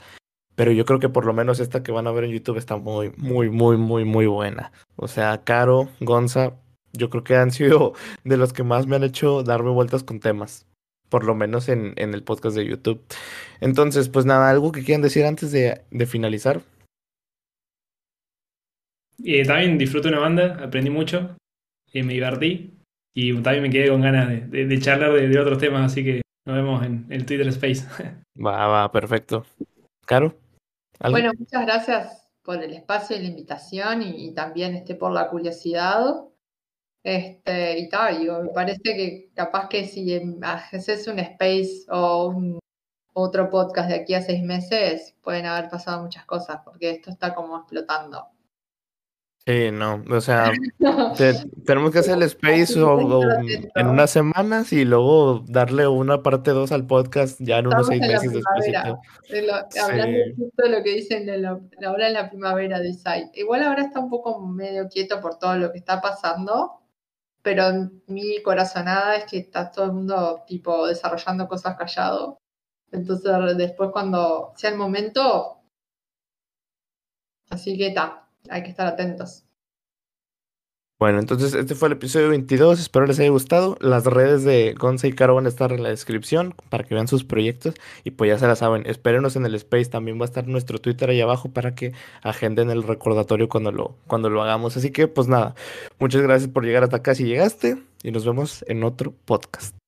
pero yo creo que por lo menos esta que van a ver en YouTube está muy, muy, muy, muy, muy buena. O sea, Caro, Gonza, yo creo que han sido de los que más me han hecho darme vueltas con temas, por lo menos en, el podcast de YouTube. Entonces, pues nada, algo que quieran decir antes de, finalizar. Eh, también disfruto una banda, aprendí mucho, eh, me divertí y también me quedé con ganas de, de, de charlar de, de, otros temas, así que nos vemos en el Twitter Space. Va, va, perfecto. Caro. ¿algo? Bueno, muchas gracias por el espacio y la invitación y, y también este, por la curiosidad. Este, y tal, digo, me parece que capaz que si haces un space o un, otro podcast de aquí a seis meses, pueden haber pasado muchas cosas, porque esto está como explotando. Sí, no, o sea, te, tenemos que hacer el space o, o en unas semanas y luego darle una parte 2 al podcast ya en unos seis meses después. De lo, sí. Hablando justo de lo que dicen de lo, ahora en la primavera de Site. Igual ahora está un poco medio quieto por todo lo que está pasando, pero mi corazonada es que está todo el mundo tipo desarrollando cosas callado. Entonces después cuando sea el momento, así que está, hay que estar atentos. Bueno, entonces este fue el episodio 22, espero les haya gustado. Las redes de Gonza y Caro van a estar en la descripción para que vean sus proyectos y pues ya se la saben, espérenos en el space, también va a estar nuestro Twitter ahí abajo para que agenden el recordatorio cuando lo, cuando lo hagamos. Así que pues nada, muchas gracias por llegar hasta acá si llegaste y nos vemos en otro podcast.